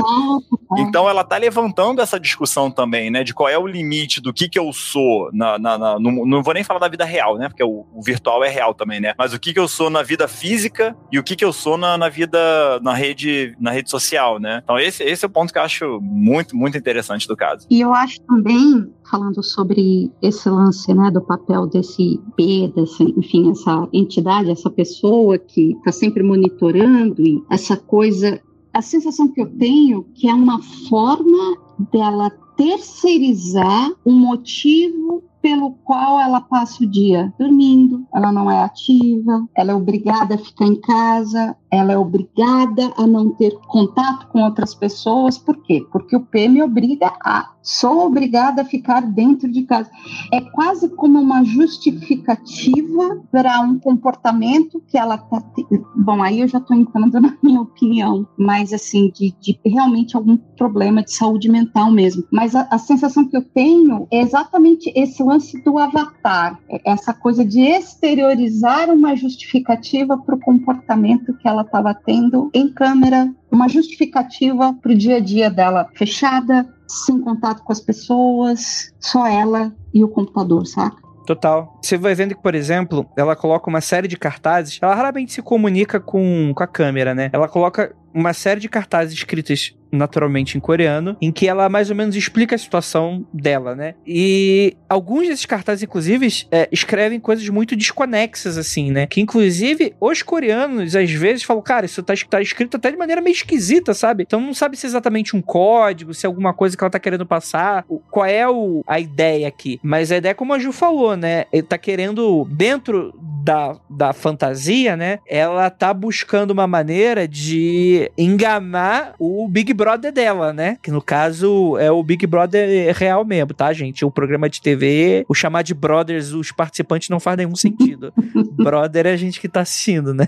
Então, ela tá levantando essa discussão também, né? De qual é o limite do que que eu sou na, na, na no, não vou nem falar da vida real, né? Porque o, o, virtual é real também, né? Mas o que que eu sou na vida física e o que que eu sou na, na vida, na rede, na rede social, né? Então, esse, esse é o ponto que eu acho muito, muito interessante do caso. E eu acho também, falando sobre esse lance, né, do papel desse B, desse, enfim, essa entidade, essa pessoa que está sempre monitorando e essa coisa, a sensação que eu tenho que é uma forma dela terceirizar o motivo pelo qual ela passa o dia dormindo, ela não é ativa, ela é obrigada a ficar em casa, ela é obrigada a não ter contato com outras pessoas. Por quê? Porque o P me obriga a. Sou obrigada a ficar dentro de casa. É quase como uma justificativa para um comportamento que ela está. Bom, aí eu já estou entrando na minha opinião, mas assim, de, de, realmente algum problema de saúde mental mesmo. Mas a, a sensação que eu tenho é exatamente esse lance do avatar, é essa coisa de exteriorizar uma justificativa para o comportamento que ela estava tendo em câmera uma justificativa para o dia a dia dela fechada, sem contato com as pessoas, só ela e o computador, saca? Total. Você vai vendo que, por exemplo, ela coloca uma série de cartazes. Ela raramente se comunica com, com a câmera, né? Ela coloca uma série de cartazes escritas naturalmente em coreano, em que ela mais ou menos explica a situação dela, né? E alguns desses cartazes, inclusive, é, escrevem coisas muito desconexas, assim, né? Que, inclusive, os coreanos, às vezes, falam, cara, isso tá, tá escrito até de maneira meio esquisita, sabe? Então não sabe se é exatamente um código, se é alguma coisa que ela tá querendo passar, qual é o, a ideia aqui. Mas a ideia, como a Ju falou, né? Ele tá querendo, dentro da, da fantasia, né? Ela tá buscando uma maneira de enganar o Big Brother dela, né? Que no caso é o Big Brother real mesmo, tá, gente? O programa de TV, o chamar de brothers, os participantes não faz nenhum sentido. Brother é a gente que tá assistindo, né?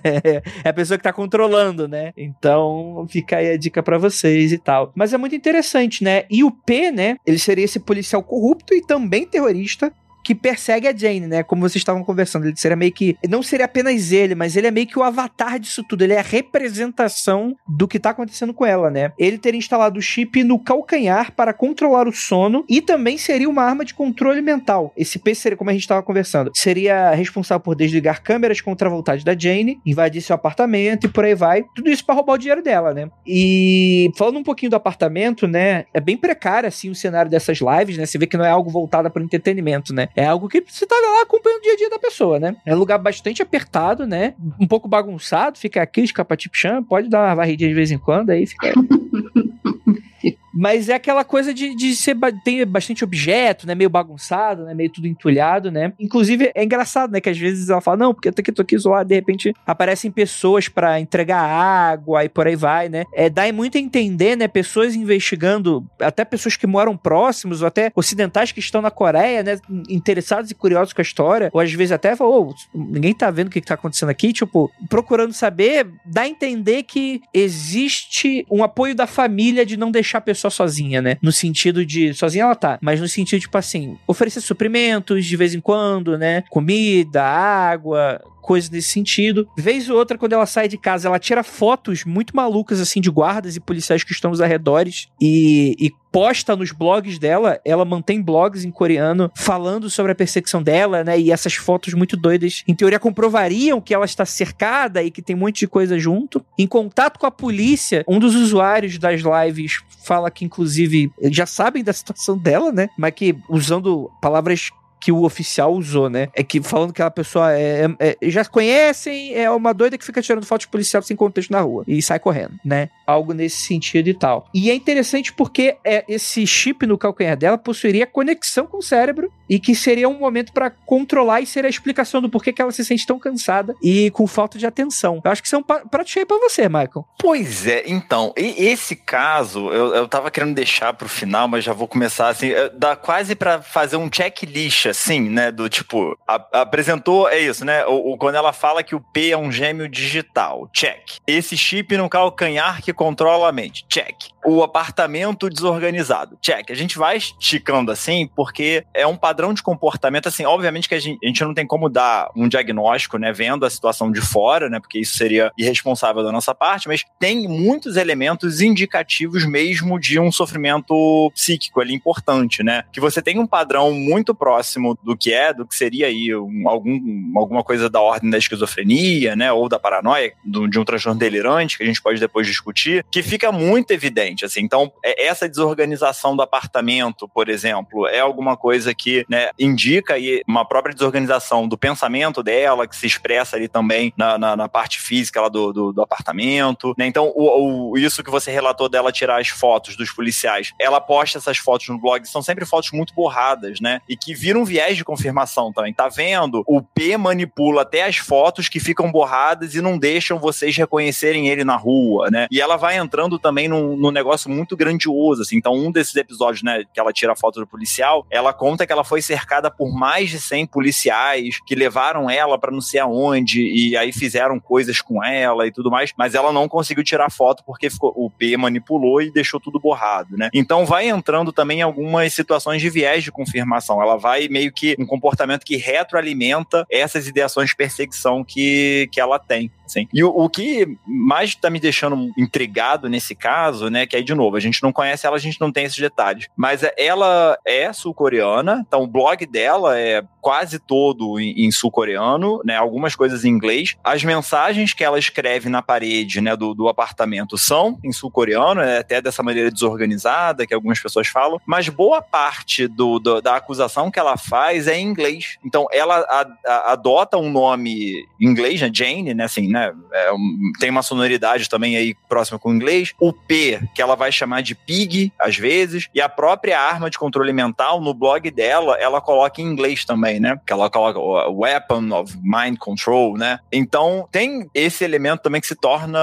É a pessoa que tá controlando, né? Então fica aí a dica para vocês e tal. Mas é muito interessante, né? E o P, né? Ele seria esse policial corrupto e também terrorista que persegue a Jane, né? Como vocês estavam conversando. Ele seria meio que. Não seria apenas ele, mas ele é meio que o avatar disso tudo. Ele é a representação do que tá acontecendo com ela, né? Ele teria instalado o chip no calcanhar para controlar o sono e também seria uma arma de controle mental. Esse P seria, como a gente estava conversando, seria responsável por desligar câmeras contra a vontade da Jane, invadir seu apartamento e por aí vai. Tudo isso para roubar o dinheiro dela, né? E falando um pouquinho do apartamento, né? É bem precário, assim, o cenário dessas lives, né? Você vê que não é algo voltado para entretenimento, né? É algo que você tá lá acompanhando o dia a dia da pessoa, né? É um lugar bastante apertado, né? Um pouco bagunçado, fica aqui, escapa tipo chão, pode dar uma varridinha de vez em quando, aí fica. Mas é aquela coisa de, de ser tem bastante objeto, né? Meio bagunçado, né? Meio tudo entulhado, né? Inclusive, é engraçado, né? Que às vezes ela fala, não, porque eu tô aqui, tô aqui isolado, de repente aparecem pessoas para entregar água e por aí vai, né? É, dá muito a entender, né? Pessoas investigando, até pessoas que moram próximos, ou até ocidentais que estão na Coreia, né? Interessados e curiosos com a história, ou às vezes até falam, oh, ninguém tá vendo o que, que tá acontecendo aqui, tipo, procurando saber, dá a entender que existe um apoio da família de não deixar a pessoa sozinha, né? No sentido de. Sozinha ela tá, mas no sentido, tipo assim, oferecer suprimentos de vez em quando, né? Comida, água, coisas nesse sentido. Vez ou outra, quando ela sai de casa, ela tira fotos muito malucas, assim, de guardas e policiais que estão nos arredores e, e posta nos blogs dela, ela mantém blogs em coreano falando sobre a perseguição dela, né? E essas fotos muito doidas, em teoria, comprovariam que ela está cercada e que tem um monte de coisa junto. Em contato com a polícia, um dos usuários das lives fala que, inclusive, já sabem da situação dela, né? Mas que usando palavras que o oficial usou, né? É que falando que aquela pessoa é, é, é, já conhecem, é uma doida que fica tirando foto de policial sem contexto na rua e sai correndo, né? Algo nesse sentido e tal. E é interessante porque é, esse chip no calcanhar dela possuiria conexão com o cérebro e que seria um momento para controlar e ser a explicação do porquê que ela se sente tão cansada e com falta de atenção. Eu acho que isso é um prato cheio pra você, Michael. Pois é, então, esse caso eu, eu tava querendo deixar pro final, mas já vou começar assim, dá quase para fazer um checklist, assim, né, do tipo, a, apresentou, é isso, né, o, o, quando ela fala que o P é um gêmeo digital, check. Esse chip no calcanhar que controla a mente, check. O apartamento desorganizado, check. A gente vai esticando assim, porque é um padrão de comportamento, assim, obviamente que a gente, a gente não tem como dar um diagnóstico, né, vendo a situação de fora, né, porque isso seria irresponsável da nossa parte, mas tem muitos elementos indicativos mesmo de um sofrimento psíquico ali importante, né, que você tem um padrão muito próximo do que é, do que seria aí um, algum, alguma coisa da ordem da esquizofrenia, né, ou da paranoia, do, de um transtorno delirante, que a gente pode depois discutir, que fica muito evidente, assim, então é, essa desorganização do apartamento, por exemplo, é alguma coisa que, né, indica aí uma própria desorganização do pensamento dela, que se expressa ali também na, na, na parte física lá do, do, do apartamento, né? Então, o, o, isso que você relatou dela tirar as fotos dos policiais, ela posta essas fotos no blog, são sempre fotos muito borradas, né? E que viram viés de confirmação também. Tá vendo? O P manipula até as fotos que ficam borradas e não deixam vocês reconhecerem ele na rua, né? E ela vai entrando também num, num negócio muito grandioso, assim. Então, um desses episódios, né, que ela tira a foto do policial, ela conta que ela foi cercada por mais de 100 policiais que levaram ela para não sei aonde e aí fizeram coisas com ela e tudo mais, mas ela não conseguiu tirar foto porque ficou, o P manipulou e deixou tudo borrado, né? Então vai entrando também algumas situações de viés de confirmação. Ela vai meio que um comportamento que retroalimenta essas ideações de perseguição que, que ela tem. Assim. E o, o que mais está me deixando intrigado nesse caso, né, que aí de novo, a gente não conhece ela, a gente não tem esses detalhes, mas ela é sul-coreana, então o blog dela é quase todo em, em sul-coreano, né, algumas coisas em inglês. As mensagens que ela escreve na parede, né, do, do apartamento são em sul-coreano, é até dessa maneira desorganizada que algumas pessoas falam, mas boa parte do, do, da acusação que ela faz é em inglês. Então ela a, a, adota um nome em inglês, né, Jane, né, assim, né? É um, tem uma sonoridade também aí próxima com o inglês. O P, que ela vai chamar de pig, às vezes. E a própria arma de controle mental, no blog dela, ela coloca em inglês também, né? Que ela coloca Weapon of Mind Control, né? Então, tem esse elemento também que se torna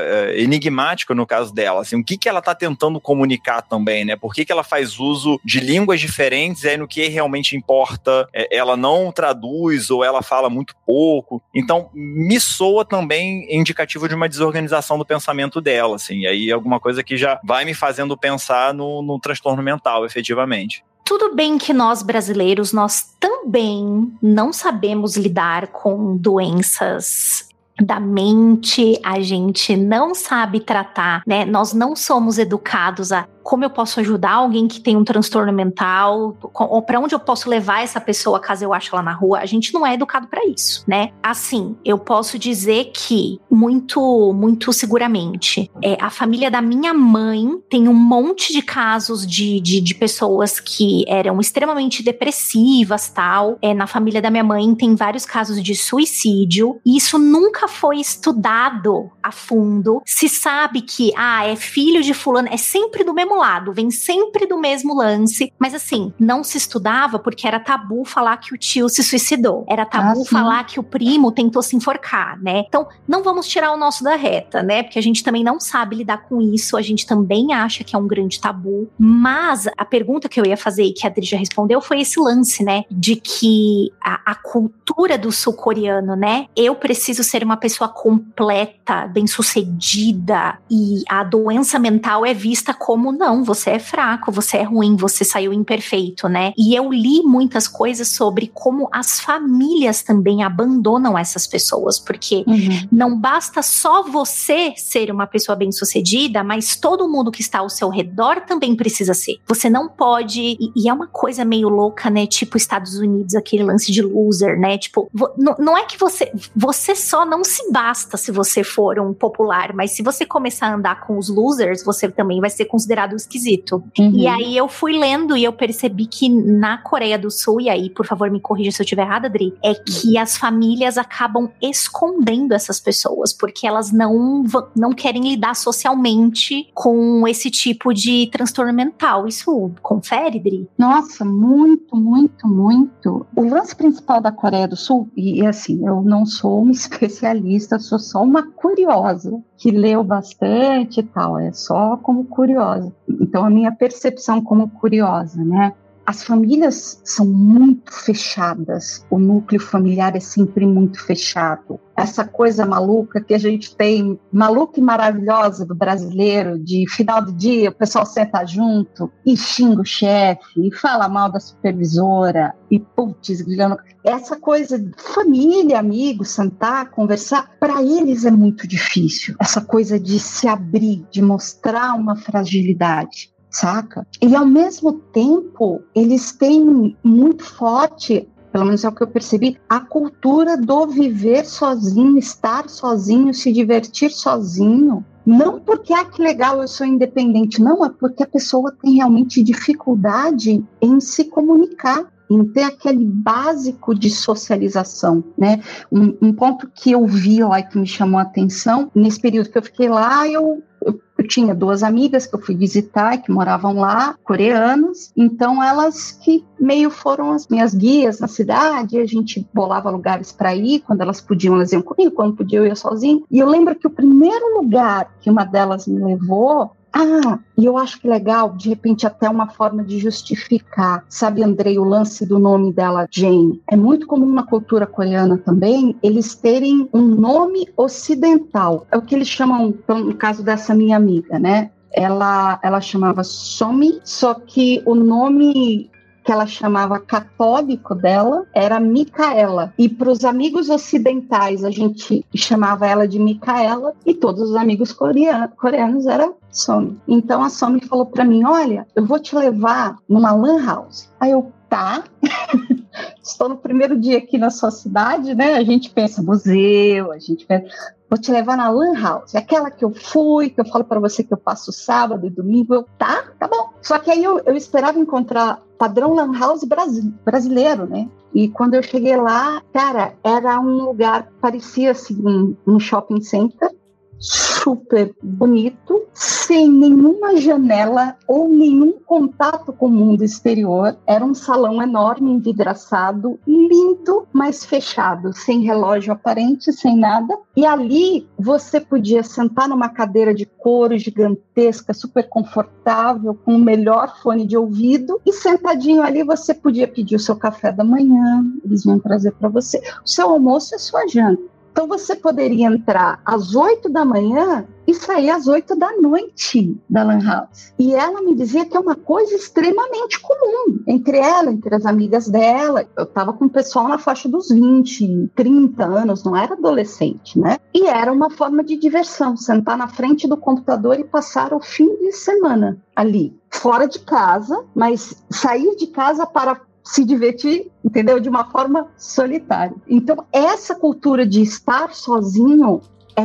é, enigmático no caso dela. Assim, o que, que ela tá tentando comunicar também, né? Por que, que ela faz uso de línguas diferentes aí no que realmente importa é, ela não traduz ou ela fala muito pouco. Então, me soa também indicativo de uma desorganização do pensamento dela, assim. E aí alguma coisa que já vai me fazendo pensar no, no transtorno mental, efetivamente. Tudo bem que nós brasileiros, nós também não sabemos lidar com doenças da mente, a gente não sabe tratar, né? Nós não somos educados a como eu posso ajudar alguém que tem um transtorno mental, ou para onde eu posso levar essa pessoa caso eu ache ela na rua. A gente não é educado para isso, né? Assim, eu posso dizer que muito, muito seguramente, é, a família da minha mãe tem um monte de casos de, de, de pessoas que eram extremamente depressivas, tal. É, na família da minha mãe tem vários casos de suicídio. E isso nunca foi estudado a fundo. Se sabe que, ah, é filho de fulano, é sempre do mesmo lado, vem sempre do mesmo lance. Mas assim, não se estudava porque era tabu falar que o tio se suicidou. Era tabu ah, falar que o primo tentou se enforcar, né? Então, não vamos tirar o nosso da reta, né? Porque a gente também não sabe lidar com isso, a gente também acha que é um grande tabu. Mas a pergunta que eu ia fazer e que a Adri já respondeu foi esse lance, né? De que a, a cultura do sul-coreano, né? Eu preciso ser uma pessoa completa, bem-sucedida e a doença mental é vista como não não, você é fraco, você é ruim, você saiu imperfeito, né? E eu li muitas coisas sobre como as famílias também abandonam essas pessoas, porque uhum. não basta só você ser uma pessoa bem-sucedida, mas todo mundo que está ao seu redor também precisa ser. Você não pode, e, e é uma coisa meio louca, né? Tipo Estados Unidos, aquele lance de loser, né? Tipo, não é que você, você só não se basta se você for um popular, mas se você começar a andar com os losers, você também vai ser considerado esquisito. Uhum. E aí eu fui lendo e eu percebi que na Coreia do Sul, e aí, por favor, me corrija se eu estiver errada, Adri, é que as famílias acabam escondendo essas pessoas, porque elas não, não querem lidar socialmente com esse tipo de transtorno mental. Isso confere, Dri? Nossa, muito, muito, muito. O lance principal da Coreia do Sul, e assim, eu não sou uma especialista, sou só uma curiosa que leu bastante e tal, é só como curiosa. Então, a minha percepção como curiosa, né? As famílias são muito fechadas, o núcleo familiar é sempre muito fechado. Essa coisa maluca que a gente tem, maluca e maravilhosa do brasileiro, de final do dia o pessoal senta junto e xinga o chefe, e fala mal da supervisora, e putz, grilhando. Essa coisa de família, amigos, sentar, conversar, para eles é muito difícil. Essa coisa de se abrir, de mostrar uma fragilidade saca? E ao mesmo tempo, eles têm muito forte pelo menos é o que eu percebi, a cultura do viver sozinho, estar sozinho, se divertir sozinho. Não porque, ah, que legal, eu sou independente. Não, é porque a pessoa tem realmente dificuldade em se comunicar em ter aquele básico de socialização, né? Um, um, ponto que eu vi lá e que me chamou a atenção, nesse período que eu fiquei lá, eu eu tinha duas amigas que eu fui visitar que moravam lá, coreanas, então elas que meio foram as minhas guias na cidade, a gente bolava lugares para ir, quando elas podiam, elas iam comigo, quando podia eu ia sozinha. E eu lembro que o primeiro lugar que uma delas me levou ah, e eu acho que legal, de repente, até uma forma de justificar. Sabe, Andrei, o lance do nome dela, Jane? É muito comum na cultura coreana também eles terem um nome ocidental. É o que eles chamam, no caso dessa minha amiga, né? Ela, ela chamava Somi, só que o nome que ela chamava católico dela era Micaela. E para os amigos ocidentais, a gente chamava ela de Micaela, e todos os amigos coreanos, coreanos era Somi. Então a Somi falou para mim: Olha, eu vou te levar numa Lan House. Aí eu, tá. Estou no primeiro dia aqui na sua cidade, né? A gente pensa museu, a gente pensa vou te levar na Lan House, aquela que eu fui, que eu falo para você que eu passo sábado e domingo, eu, tá, tá bom. Só que aí eu, eu esperava encontrar padrão Lan House brasi brasileiro, né? E quando eu cheguei lá, cara, era um lugar, parecia assim, um, um shopping center, super bonito, sem nenhuma janela ou nenhum contato com o mundo exterior. Era um salão enorme, envidraçado, lindo, mas fechado, sem relógio aparente, sem nada. E ali você podia sentar numa cadeira de couro gigantesca, super confortável, com o melhor fone de ouvido, e sentadinho ali você podia pedir o seu café da manhã, eles iam trazer para você. O seu almoço é sua janta. Então você poderia entrar às 8 da manhã e sair às 8 da noite da Lan House. E ela me dizia que é uma coisa extremamente comum entre ela, entre as amigas dela. Eu estava com o pessoal na faixa dos 20, 30 anos, não era adolescente, né? E era uma forma de diversão, sentar na frente do computador e passar o fim de semana ali, fora de casa, mas sair de casa para se divertir, entendeu? De uma forma solitária. Então, essa cultura de estar sozinho, é,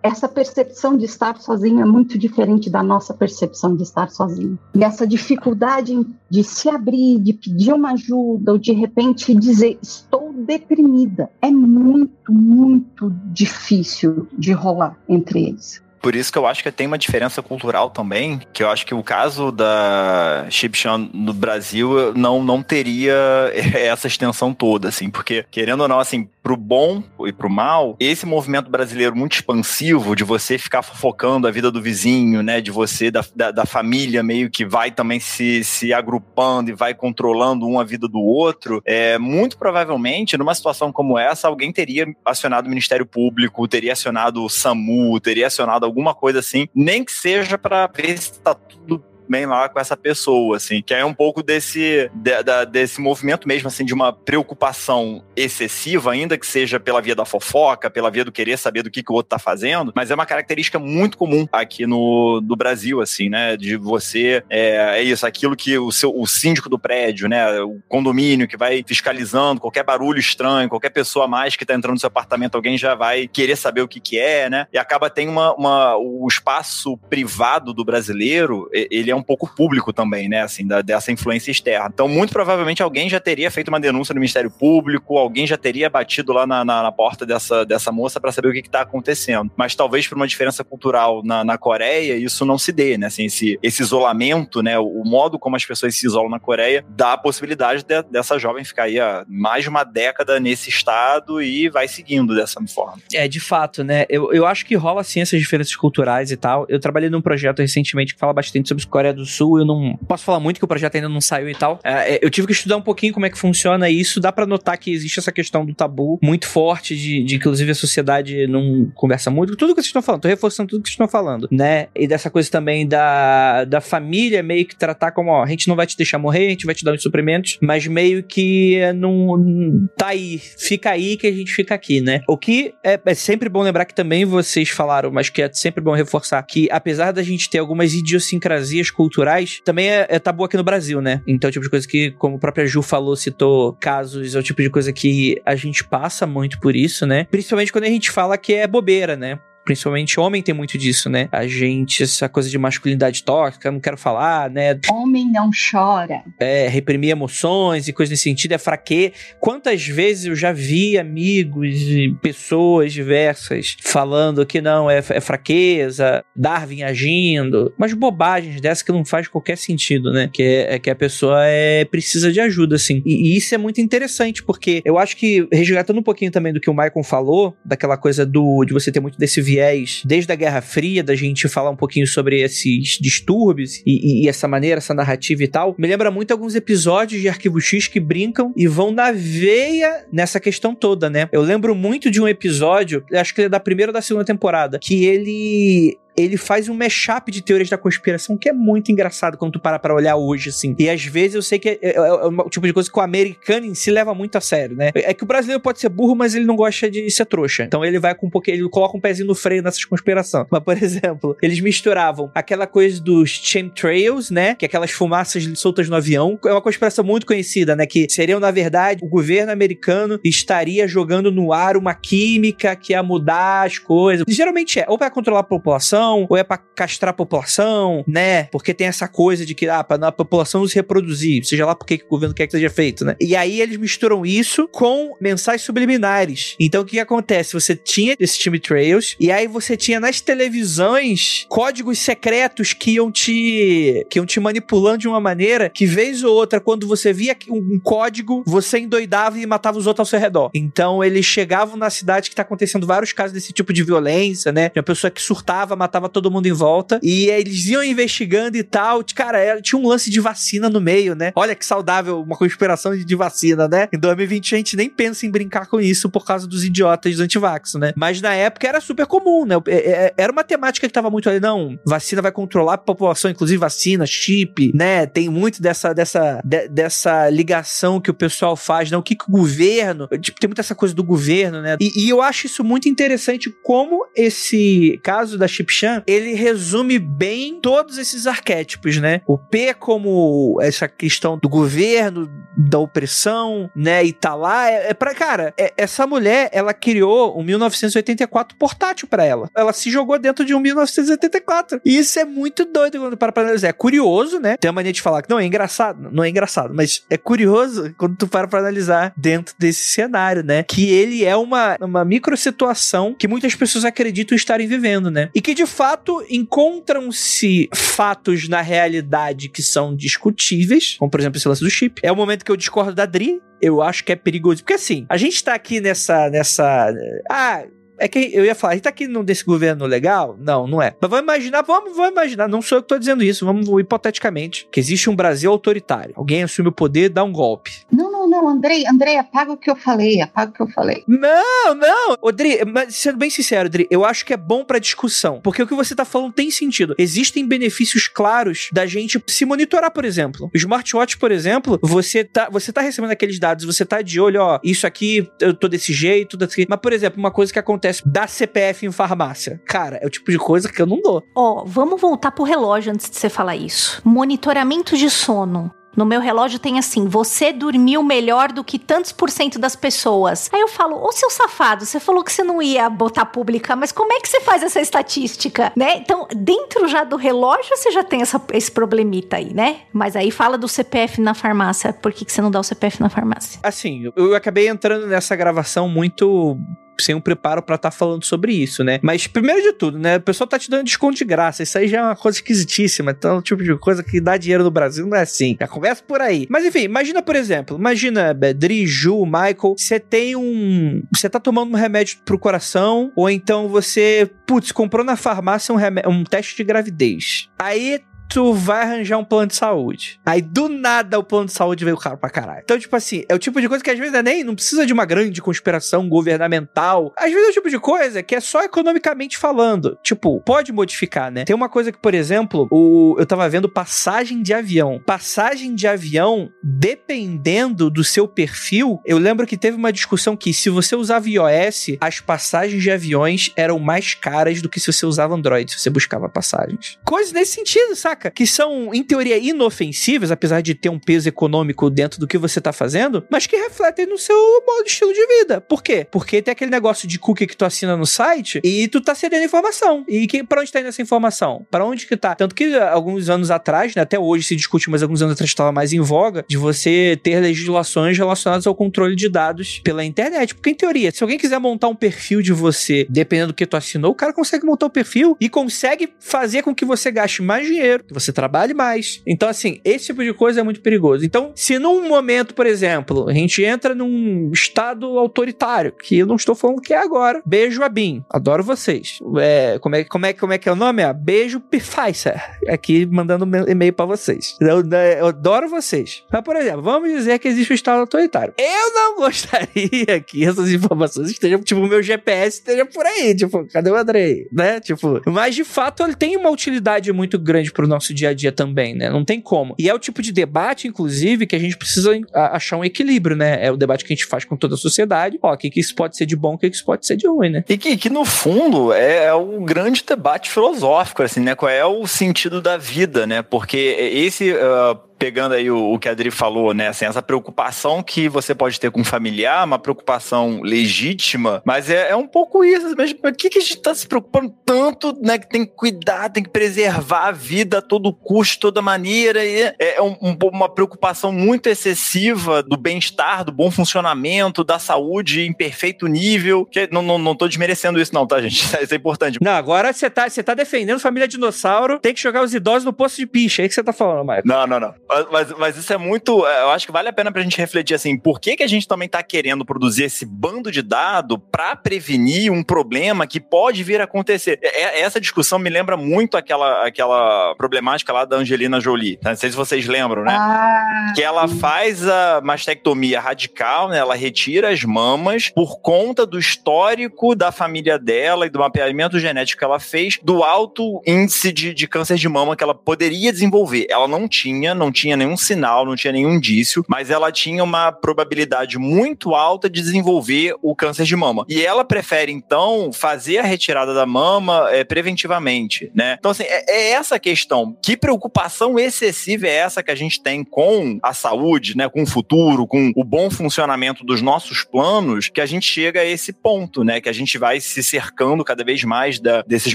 essa percepção de estar sozinho é muito diferente da nossa percepção de estar sozinho. E essa dificuldade de se abrir, de pedir uma ajuda, ou de repente dizer estou deprimida, é muito, muito difícil de rolar entre eles. Por isso que eu acho que tem uma diferença cultural também, que eu acho que o caso da Chipchan no Brasil não, não teria essa extensão toda, assim, porque, querendo ou não, assim, pro bom e pro mal, esse movimento brasileiro muito expansivo de você ficar fofocando a vida do vizinho, né, de você, da, da, da família meio que vai também se, se agrupando e vai controlando um a vida do outro, é, muito provavelmente, numa situação como essa, alguém teria acionado o Ministério Público, teria acionado o SAMU, teria acionado alguma coisa assim, nem que seja para ver se está tudo bem lá com essa pessoa, assim, que é um pouco desse, de, da, desse movimento mesmo, assim, de uma preocupação excessiva, ainda que seja pela via da fofoca, pela via do querer saber do que, que o outro tá fazendo, mas é uma característica muito comum aqui no, no Brasil, assim, né, de você, é, é isso, aquilo que o seu, o síndico do prédio, né, o condomínio que vai fiscalizando qualquer barulho estranho, qualquer pessoa a mais que tá entrando no seu apartamento, alguém já vai querer saber o que que é, né, e acaba tem uma, uma o espaço privado do brasileiro, ele é um um pouco público também, né? Assim, da, dessa influência externa. Então, muito provavelmente alguém já teria feito uma denúncia no Ministério Público, alguém já teria batido lá na, na, na porta dessa, dessa moça para saber o que está acontecendo. Mas talvez por uma diferença cultural na, na Coreia, isso não se dê, né? Assim, esse, esse isolamento, né? O, o modo como as pessoas se isolam na Coreia dá a possibilidade de, dessa jovem ficar aí há mais de uma década nesse estado e vai seguindo dessa forma. É, de fato, né? Eu, eu acho que rola sim essas diferenças culturais e tal. Eu trabalhei num projeto recentemente que fala bastante sobre Coreia do Sul. Eu não posso falar muito que o projeto ainda não saiu e tal. É, é eu tive que estudar um pouquinho como é que funciona isso. Dá para notar que existe essa questão do tabu muito forte, de, de inclusive a sociedade não conversa muito. Tudo que vocês estão falando, tô reforçando tudo que vocês estão falando, né? E dessa coisa também da, da família meio que tratar como, ó, a gente não vai te deixar morrer, a gente vai te dar os suprimentos, mas meio que não tá aí, fica aí que a gente fica aqui, né? O que é, é sempre bom lembrar que também vocês falaram, mas que é sempre bom reforçar que apesar da gente ter algumas idiosincrasias culturais, também é, é tabu aqui no Brasil, né? Então, é o tipo de coisa que, como a própria Ju falou, citou casos, é o tipo de coisa que a gente passa muito por isso, né? Principalmente quando a gente fala que é bobeira, né? Principalmente homem tem muito disso, né? A gente, essa coisa de masculinidade tóxica, não quero falar, né? Homem não chora. É, reprimir emoções e coisas nesse sentido, é fraqueza. Quantas vezes eu já vi amigos e pessoas diversas falando que não, é, é fraqueza, Darwin agindo, mas bobagens dessas que não faz qualquer sentido, né? Que é, é que a pessoa é, precisa de ajuda, assim. E, e isso é muito interessante, porque eu acho que, resgatando um pouquinho também do que o Michael falou, daquela coisa do de você ter muito desse viés desde a Guerra Fria, da gente falar um pouquinho sobre esses distúrbios e, e, essa maneira, essa narrativa e tal, me lembra muito alguns episódios de Arquivo X que brincam e vão na veia nessa questão toda, né? Eu lembro muito de um episódio, acho que é da primeira ou da segunda temporada, que ele ele faz um mashup de teorias da conspiração que é muito engraçado quando tu para pra olhar hoje, assim. E às vezes eu sei que é, é, é o tipo de coisa que o americano em si leva muito a sério, né? É que o brasileiro pode ser burro, mas ele não gosta de ser trouxa. Então ele vai com um pouquinho, ele coloca um pezinho no freio nessas conspirações. Mas, por exemplo, eles misturavam aquela coisa dos chemtrails, né? Que é aquelas fumaças soltas no avião. É uma conspiração muito conhecida, né? Que seriam, na verdade, o governo americano estaria jogando no ar uma química que ia mudar as coisas. Geralmente é, ou para controlar a população, população, ou é para castrar a população, né? Porque tem essa coisa de que, ah, a população se reproduzir, seja lá porque o governo quer que seja feito, né? E aí eles misturam isso com mensagens subliminares. Então o que, que acontece? Você tinha esse time Trails, e aí você tinha nas televisões códigos secretos que iam te que iam te manipulando de uma maneira que vez ou outra quando você via um código, você endoidava e matava os outros ao seu redor. Então eles chegavam na cidade que tá acontecendo vários casos desse tipo de violência, né? De uma pessoa que surtava, matava tava todo mundo em volta. E eles iam investigando e tal. Cara, tinha um lance de vacina no meio, né? Olha que saudável uma conspiração de vacina, né? Em 2020 a gente nem pensa em brincar com isso por causa dos idiotas dos antivax, né? Mas na época era super comum, né? É, é, era uma temática que tava muito ali, não, vacina vai controlar a população, inclusive vacina, chip, né? Tem muito dessa, dessa, de, dessa ligação que o pessoal faz, né? O que, que o governo, tipo, tem muita essa coisa do governo, né? E, e eu acho isso muito interessante como esse caso da Chip Chan, ele resume bem todos esses arquétipos, né? O P como essa questão do governo, da opressão, né? E tá lá, é, é pra, cara, é, essa mulher, ela criou um 1984 portátil para ela. Ela se jogou dentro de um 1984. E isso é muito doido quando para pra analisar. É curioso, né? Tem a mania de falar que não é engraçado, não é engraçado, mas é curioso quando tu para pra analisar dentro desse cenário, né? Que ele é uma, uma micro situação que muitas pessoas acreditam estarem vivendo, né? E que de fato encontram-se fatos na realidade que são discutíveis, como por exemplo esse lance do chip. É o momento que eu discordo da Dri, eu acho que é perigoso. Porque assim, a gente tá aqui nessa. nessa. Ah, é que eu ia falar, a gente tá aqui nesse governo legal? Não, não é. Mas vamos imaginar, vamos, vamos imaginar, não sou eu que tô dizendo isso, vamos hipoteticamente, que existe um Brasil autoritário. Alguém assume o poder, dá um golpe. Não, não, não, Andrei, Andrei, apaga o que eu falei, apaga o que eu falei. Não, não. Odri, mas sendo bem sincero, Odri, eu acho que é bom pra discussão, porque o que você tá falando tem sentido. Existem benefícios claros da gente se monitorar, por exemplo. O smartwatch, por exemplo, você tá, você tá recebendo aqueles dados, você tá de olho, ó, isso aqui, eu tô desse jeito, desse... mas por exemplo, uma coisa que acontece acontece da CPF em farmácia. Cara, é o tipo de coisa que eu não dou. Ó, oh, vamos voltar pro relógio antes de você falar isso. Monitoramento de sono No meu relógio tem assim: você dormiu melhor do que tantos por cento das pessoas. Aí eu falo: Ô seu safado, você falou que você não ia botar pública, mas como é que você faz essa estatística, né? Então, dentro já do relógio você já tem essa, esse problemita aí, né? Mas aí fala do CPF na farmácia. Por que, que você não dá o CPF na farmácia? Assim, eu acabei entrando nessa gravação muito sem um preparo para estar tá falando sobre isso, né? Mas primeiro de tudo, né? O pessoal tá te dando desconto de graça. Isso aí já é uma coisa esquisitíssima. Então, o tipo de coisa que dá dinheiro no Brasil não é assim. Já conversa por aí. Mas enfim, imagina, por exemplo, imagina, Dri, Ju, Michael, você tem um. Você tá tomando um remédio pro coração, ou então você, putz, comprou na farmácia um, um teste de gravidez. Aí tu vai arranjar um plano de saúde. Aí do nada o plano de saúde veio caro pra caralho. Então, tipo assim, é o tipo de coisa que às vezes é nem não precisa de uma grande conspiração governamental. Às vezes é o tipo de coisa que é só economicamente falando. Tipo, pode modificar, né? Tem uma coisa que, por exemplo, o, eu tava vendo passagem de avião. Passagem de avião, dependendo do seu perfil, eu lembro que teve uma discussão que se você usava iOS, as passagens de aviões eram mais caras do que se você usava Android, se você buscava passagens. Coisas nesse sentido, saca? Saca? Que são, em teoria, inofensivas, apesar de ter um peso econômico dentro do que você tá fazendo, mas que refletem no seu modo de estilo de vida. Por quê? Porque tem aquele negócio de cookie que tu assina no site e tu tá cedendo informação. E que, pra onde tá indo essa informação? Para onde que tá? Tanto que alguns anos atrás, né, até hoje se discute, mas alguns anos atrás estava mais em voga, de você ter legislações relacionadas ao controle de dados pela internet. Porque, em teoria, se alguém quiser montar um perfil de você, dependendo do que tu assinou, o cara consegue montar o um perfil e consegue fazer com que você gaste mais dinheiro, que você trabalhe mais. Então, assim, esse tipo de coisa é muito perigoso. Então, se num momento, por exemplo, a gente entra num estado autoritário, que eu não estou falando que é agora, beijo a BIM, adoro vocês. É, como, é, como, é, como é que é o nome? É beijo Pfizer, aqui mandando e-mail para vocês. Eu, eu, adoro vocês. Mas, por exemplo, vamos dizer que existe um estado autoritário. Eu não gostaria que essas informações estejam, tipo, o meu GPS esteja por aí, tipo, cadê o Andrei? Né? Tipo, mas de fato ele tem uma utilidade muito grande pro nosso dia a dia também, né? Não tem como. E é o tipo de debate, inclusive, que a gente precisa achar um equilíbrio, né? É o debate que a gente faz com toda a sociedade. Ó, o que, que isso pode ser de bom, o que, que isso pode ser de ruim, né? E que, que no fundo é, é o grande debate filosófico, assim, né? Qual é o sentido da vida, né? Porque esse. Uh pegando aí o, o, que a Adri falou, né? Assim, essa preocupação que você pode ter com um familiar, uma preocupação legítima, mas é, é um pouco isso mesmo. Por que, que a gente está se preocupando tanto, né? Que tem que cuidar, tem que preservar a vida a todo custo, toda maneira. E é, é um, um, uma preocupação muito excessiva do bem-estar, do bom funcionamento, da saúde em perfeito nível. Que não, não, não tô desmerecendo isso, não, tá, gente? Isso é importante. Não, agora você tá, tá defendendo família dinossauro, tem que jogar os idosos no posto de picha. É aí que você tá falando, Maicon. Não, não, não. Mas, mas isso é muito. É, eu acho que vale a pena pra gente refletir assim: por que, que a gente também tá querendo produzir esse bando de dado para prevenir um problema que pode vir a acontecer? É, é, essa discussão me lembra muito aquela, aquela problemática lá da Angelina Jolie. Tá? Não sei se vocês lembram, né? Ah, que ela faz a mastectomia radical, né? Ela retira as mamas por conta do histórico da família dela e do mapeamento genético que ela fez, do alto índice de, de câncer de mama que ela poderia desenvolver. Ela não tinha, não tinha nenhum sinal, não tinha nenhum indício, mas ela tinha uma probabilidade muito alta de desenvolver o câncer de mama. E ela prefere, então, fazer a retirada da mama é, preventivamente, né? Então, assim, é, é, essa questão. Que preocupação excessiva é essa que a gente tem com a saúde, né? Com o futuro, com o bom funcionamento dos nossos planos, que a gente chega a esse ponto, né? Que a gente vai se cercando cada vez mais da, desses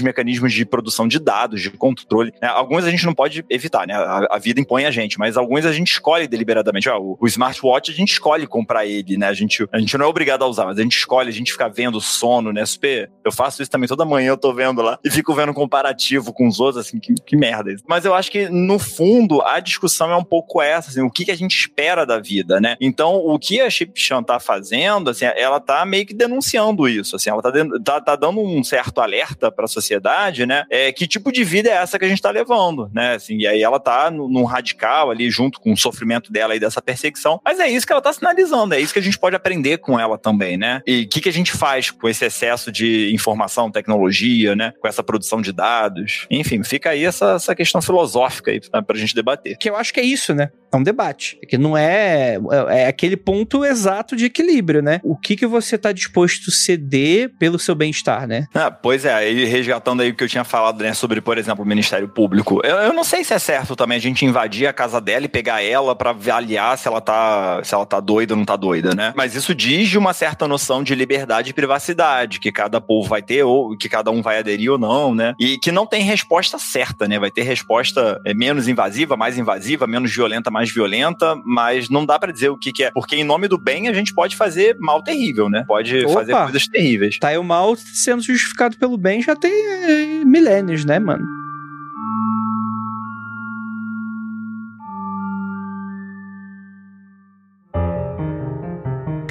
mecanismos de produção de dados, de controle. Né? Alguns a gente não pode evitar, né? A, a vida impõe a gente, mas alguns a gente escolhe deliberadamente. Ah, o, o, smartwatch a gente escolhe comprar ele, né? A gente, a gente não é obrigado a usar, mas a gente escolhe, a gente fica vendo sono, né? Super. Eu faço isso também toda manhã, eu tô vendo lá e fico vendo comparativo com os outros, assim, que, que merda. Isso. Mas eu acho que, no fundo, a discussão é um pouco essa, assim, o que, que a gente espera da vida, né? Então, o que a Chipchan tá fazendo, assim, ela tá meio que denunciando isso, assim, ela tá, tá, tá dando um certo alerta para a sociedade, né? É, que tipo de vida é essa que a gente tá levando, né? Assim, e aí ela tá num radical ali junto com o sofrimento dela e dessa perseguição. Mas é isso que ela tá sinalizando, é isso que a gente pode aprender com ela também, né? E o que, que a gente faz com esse excesso de informação, tecnologia, né? Com essa produção de dados. Enfim, fica aí essa, essa questão filosófica aí pra, pra gente debater. Que eu acho que é isso, né? É um debate. É que não é, é, é aquele ponto exato de equilíbrio, né? O que, que você tá disposto a ceder pelo seu bem-estar, né? Ah, pois é, aí resgatando aí o que eu tinha falado, né, sobre, por exemplo, o Ministério Público. Eu, eu não sei se é certo também a gente invadir a casa dela e pegar ela para avaliar se ela tá se ela tá doida ou não tá doida, né? Mas isso diz de uma certa noção de liberdade e privacidade que cada povo vai ter ou que cada um vai aderir ou não, né? E que não tem resposta certa, né? Vai ter resposta é, menos invasiva, mais invasiva, menos violenta, mais violenta, mas não dá para dizer o que, que, é. Porque em nome do bem a gente pode fazer mal terrível, né? Pode Opa, fazer coisas terríveis. Tá aí o mal sendo justificado pelo bem já tem é, milênios, né, mano?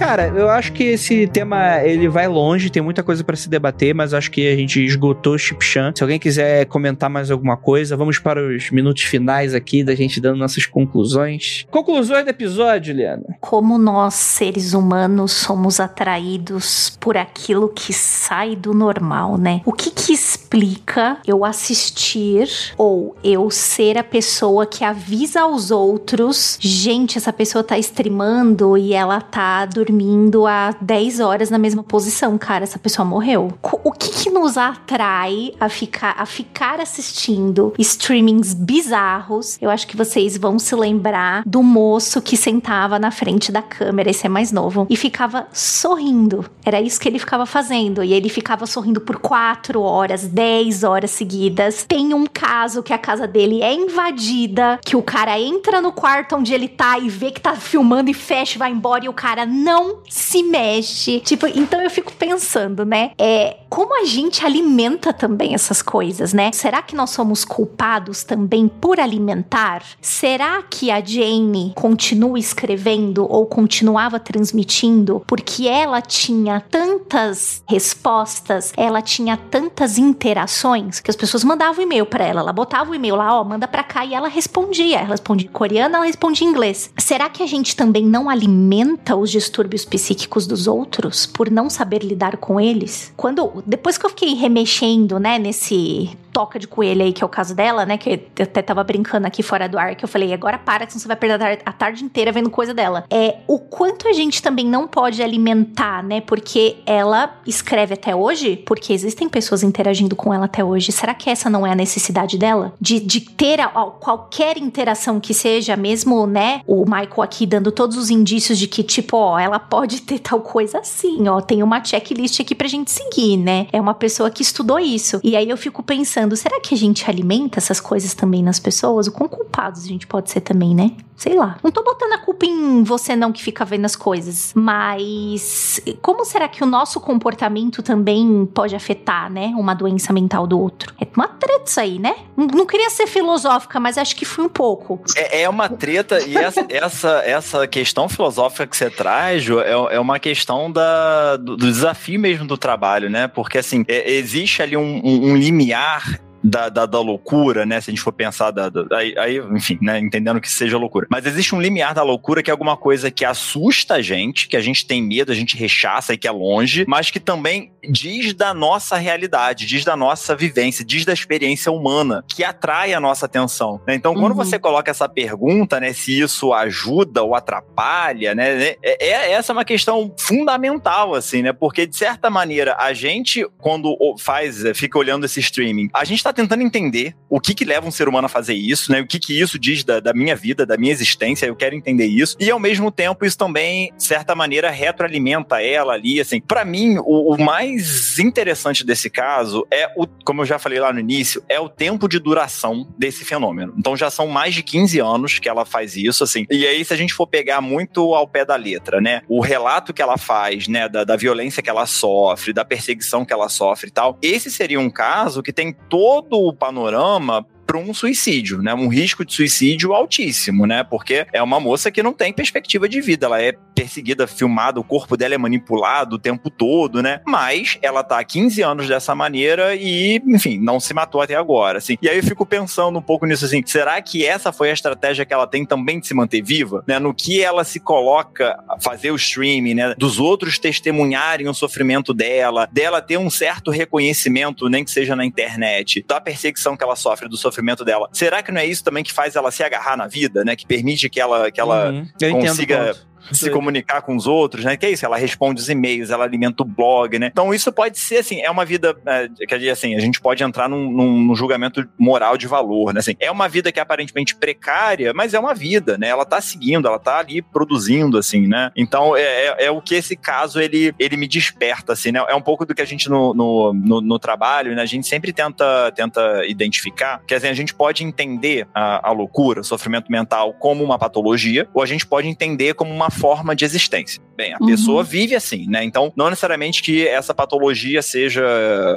Cara, eu acho que esse tema ele vai longe, tem muita coisa para se debater, mas acho que a gente esgotou Chipchan. Se alguém quiser comentar mais alguma coisa, vamos para os minutos finais aqui da gente dando nossas conclusões. Conclusões do episódio, Liana. Como nós, seres humanos, somos atraídos por aquilo que sai do normal, né? O que que explica eu assistir ou eu ser a pessoa que avisa aos outros, gente, essa pessoa tá streamando e ela tá dormindo dormindo há 10 horas na mesma posição, cara, essa pessoa morreu. O que, que nos atrai a ficar, a ficar assistindo streamings bizarros? Eu acho que vocês vão se lembrar do moço que sentava na frente da câmera, esse é mais novo, e ficava sorrindo. Era isso que ele ficava fazendo. E ele ficava sorrindo por 4 horas, 10 horas seguidas. Tem um caso que a casa dele é invadida, que o cara entra no quarto onde ele tá e vê que tá filmando e fecha vai embora e o cara não não se mexe. Tipo, então eu fico pensando, né? É como a gente alimenta também essas coisas, né? Será que nós somos culpados também por alimentar? Será que a Jane continua escrevendo ou continuava transmitindo porque ela tinha tantas respostas, ela tinha tantas interações que as pessoas mandavam e-mail para ela, ela botava o e-mail lá, ó, manda para cá e ela respondia. Ela respondia em coreano, ela respondia em inglês. Será que a gente também não alimenta os gestores distúrbios psíquicos dos outros por não saber lidar com eles. Quando depois que eu fiquei remexendo, né, nesse toca de coelho aí, que é o caso dela, né? Que eu até tava brincando aqui fora do ar, que eu falei, agora para, senão você vai perder a tarde inteira vendo coisa dela. É o quanto a gente também não pode alimentar, né? Porque ela escreve até hoje, porque existem pessoas interagindo com ela até hoje. Será que essa não é a necessidade dela? De, de ter a, a, qualquer interação que seja, mesmo, né? O Michael aqui dando todos os indícios de que, tipo, ó, ela pode ter tal coisa assim, ó. Tem uma checklist aqui pra gente seguir, né? É uma pessoa que estudou isso. E aí eu fico pensando, será que a gente alimenta essas coisas também nas pessoas? O quão culpados a gente pode ser também, né? Sei lá. Não tô botando a culpa em você não que fica vendo as coisas, mas como será que o nosso comportamento também pode afetar, né, uma doença mental do outro? É uma treta isso aí, né? Não queria ser filosófica, mas acho que fui um pouco. É, é uma treta e essa, essa, essa questão filosófica que você traz, É, é uma questão da, do, do, desafio mesmo do trabalho, né? Porque assim, é, existe ali um, um, um limiar da, da, da, loucura, né? Se a gente for pensar, da, da, aí, aí, enfim, né? Entendendo que seja loucura. Mas existe um limiar da loucura que é alguma coisa que assusta a gente, que a gente tem medo, a gente rechaça e que é longe, mas que também diz da nossa realidade, diz da nossa vivência, diz da experiência humana, que atrai a nossa atenção. Né? Então, quando uhum. você coloca essa pergunta, né? Se isso ajuda ou atrapalha, né? É, é, é, essa é uma questão fundamental, assim, né? Porque, de certa maneira, a gente, quando faz, fica olhando esse streaming, a gente tá tentando entender o que que leva um ser humano a fazer isso, né? O que que isso diz da, da minha vida, da minha existência, eu quero entender isso. E ao mesmo tempo, isso também, de certa maneira, retroalimenta ela ali, assim. Para mim, o, o, mais interessante desse caso é o, como eu já falei lá no início, é o tempo de duração desse fenômeno. Então já são mais de 15 anos que ela faz isso, assim. E aí, se a gente for pegar muito ao pé da letra, né? O relato que ela faz, né, da, da violência que ela sofre, da perseguição que ela sofre e tal, esse seria um caso que tem todo todo o panorama para um suicídio, né? Um risco de suicídio altíssimo, né? Porque é uma moça que não tem perspectiva de vida, ela é perseguida, filmada, o corpo dela é manipulado o tempo todo, né? Mas ela tá há 15 anos dessa maneira e, enfim, não se matou até agora, assim. E aí eu fico pensando um pouco nisso assim, será que essa foi a estratégia que ela tem também de se manter viva, né? No que ela se coloca a fazer o streaming, né? Dos outros testemunharem o sofrimento dela, dela ter um certo reconhecimento, nem que seja na internet, da perseguição que ela sofre, do sofrimento sofrimento dela. Será que não é isso também que faz ela se agarrar na vida, né? Que permite que ela, que ela Uhum. Consiga. Se comunicar com os outros, né? Que é isso, ela responde os e-mails, ela alimenta o blog, né? Então isso pode ser, assim, é uma vida, é, quer dizer, assim, a gente pode entrar num, num- num julgamento moral de valor, né? Assim, é uma vida que é aparentemente precária, mas é uma vida, né? Ela tá seguindo, ela tá ali produzindo, assim, né? Então é, é, é o que esse caso, ele, ele me desperta, assim, né? É um pouco do que a gente no, no, no, no trabalho, né? A gente sempre tenta, tenta identificar, que assim, a gente pode entender a, a loucura, o sofrimento mental como uma patologia, ou a gente pode entender como uma forma de existência. Bem, a Uhum. pessoa vive assim, né? Então, não necessariamente que essa patologia seja,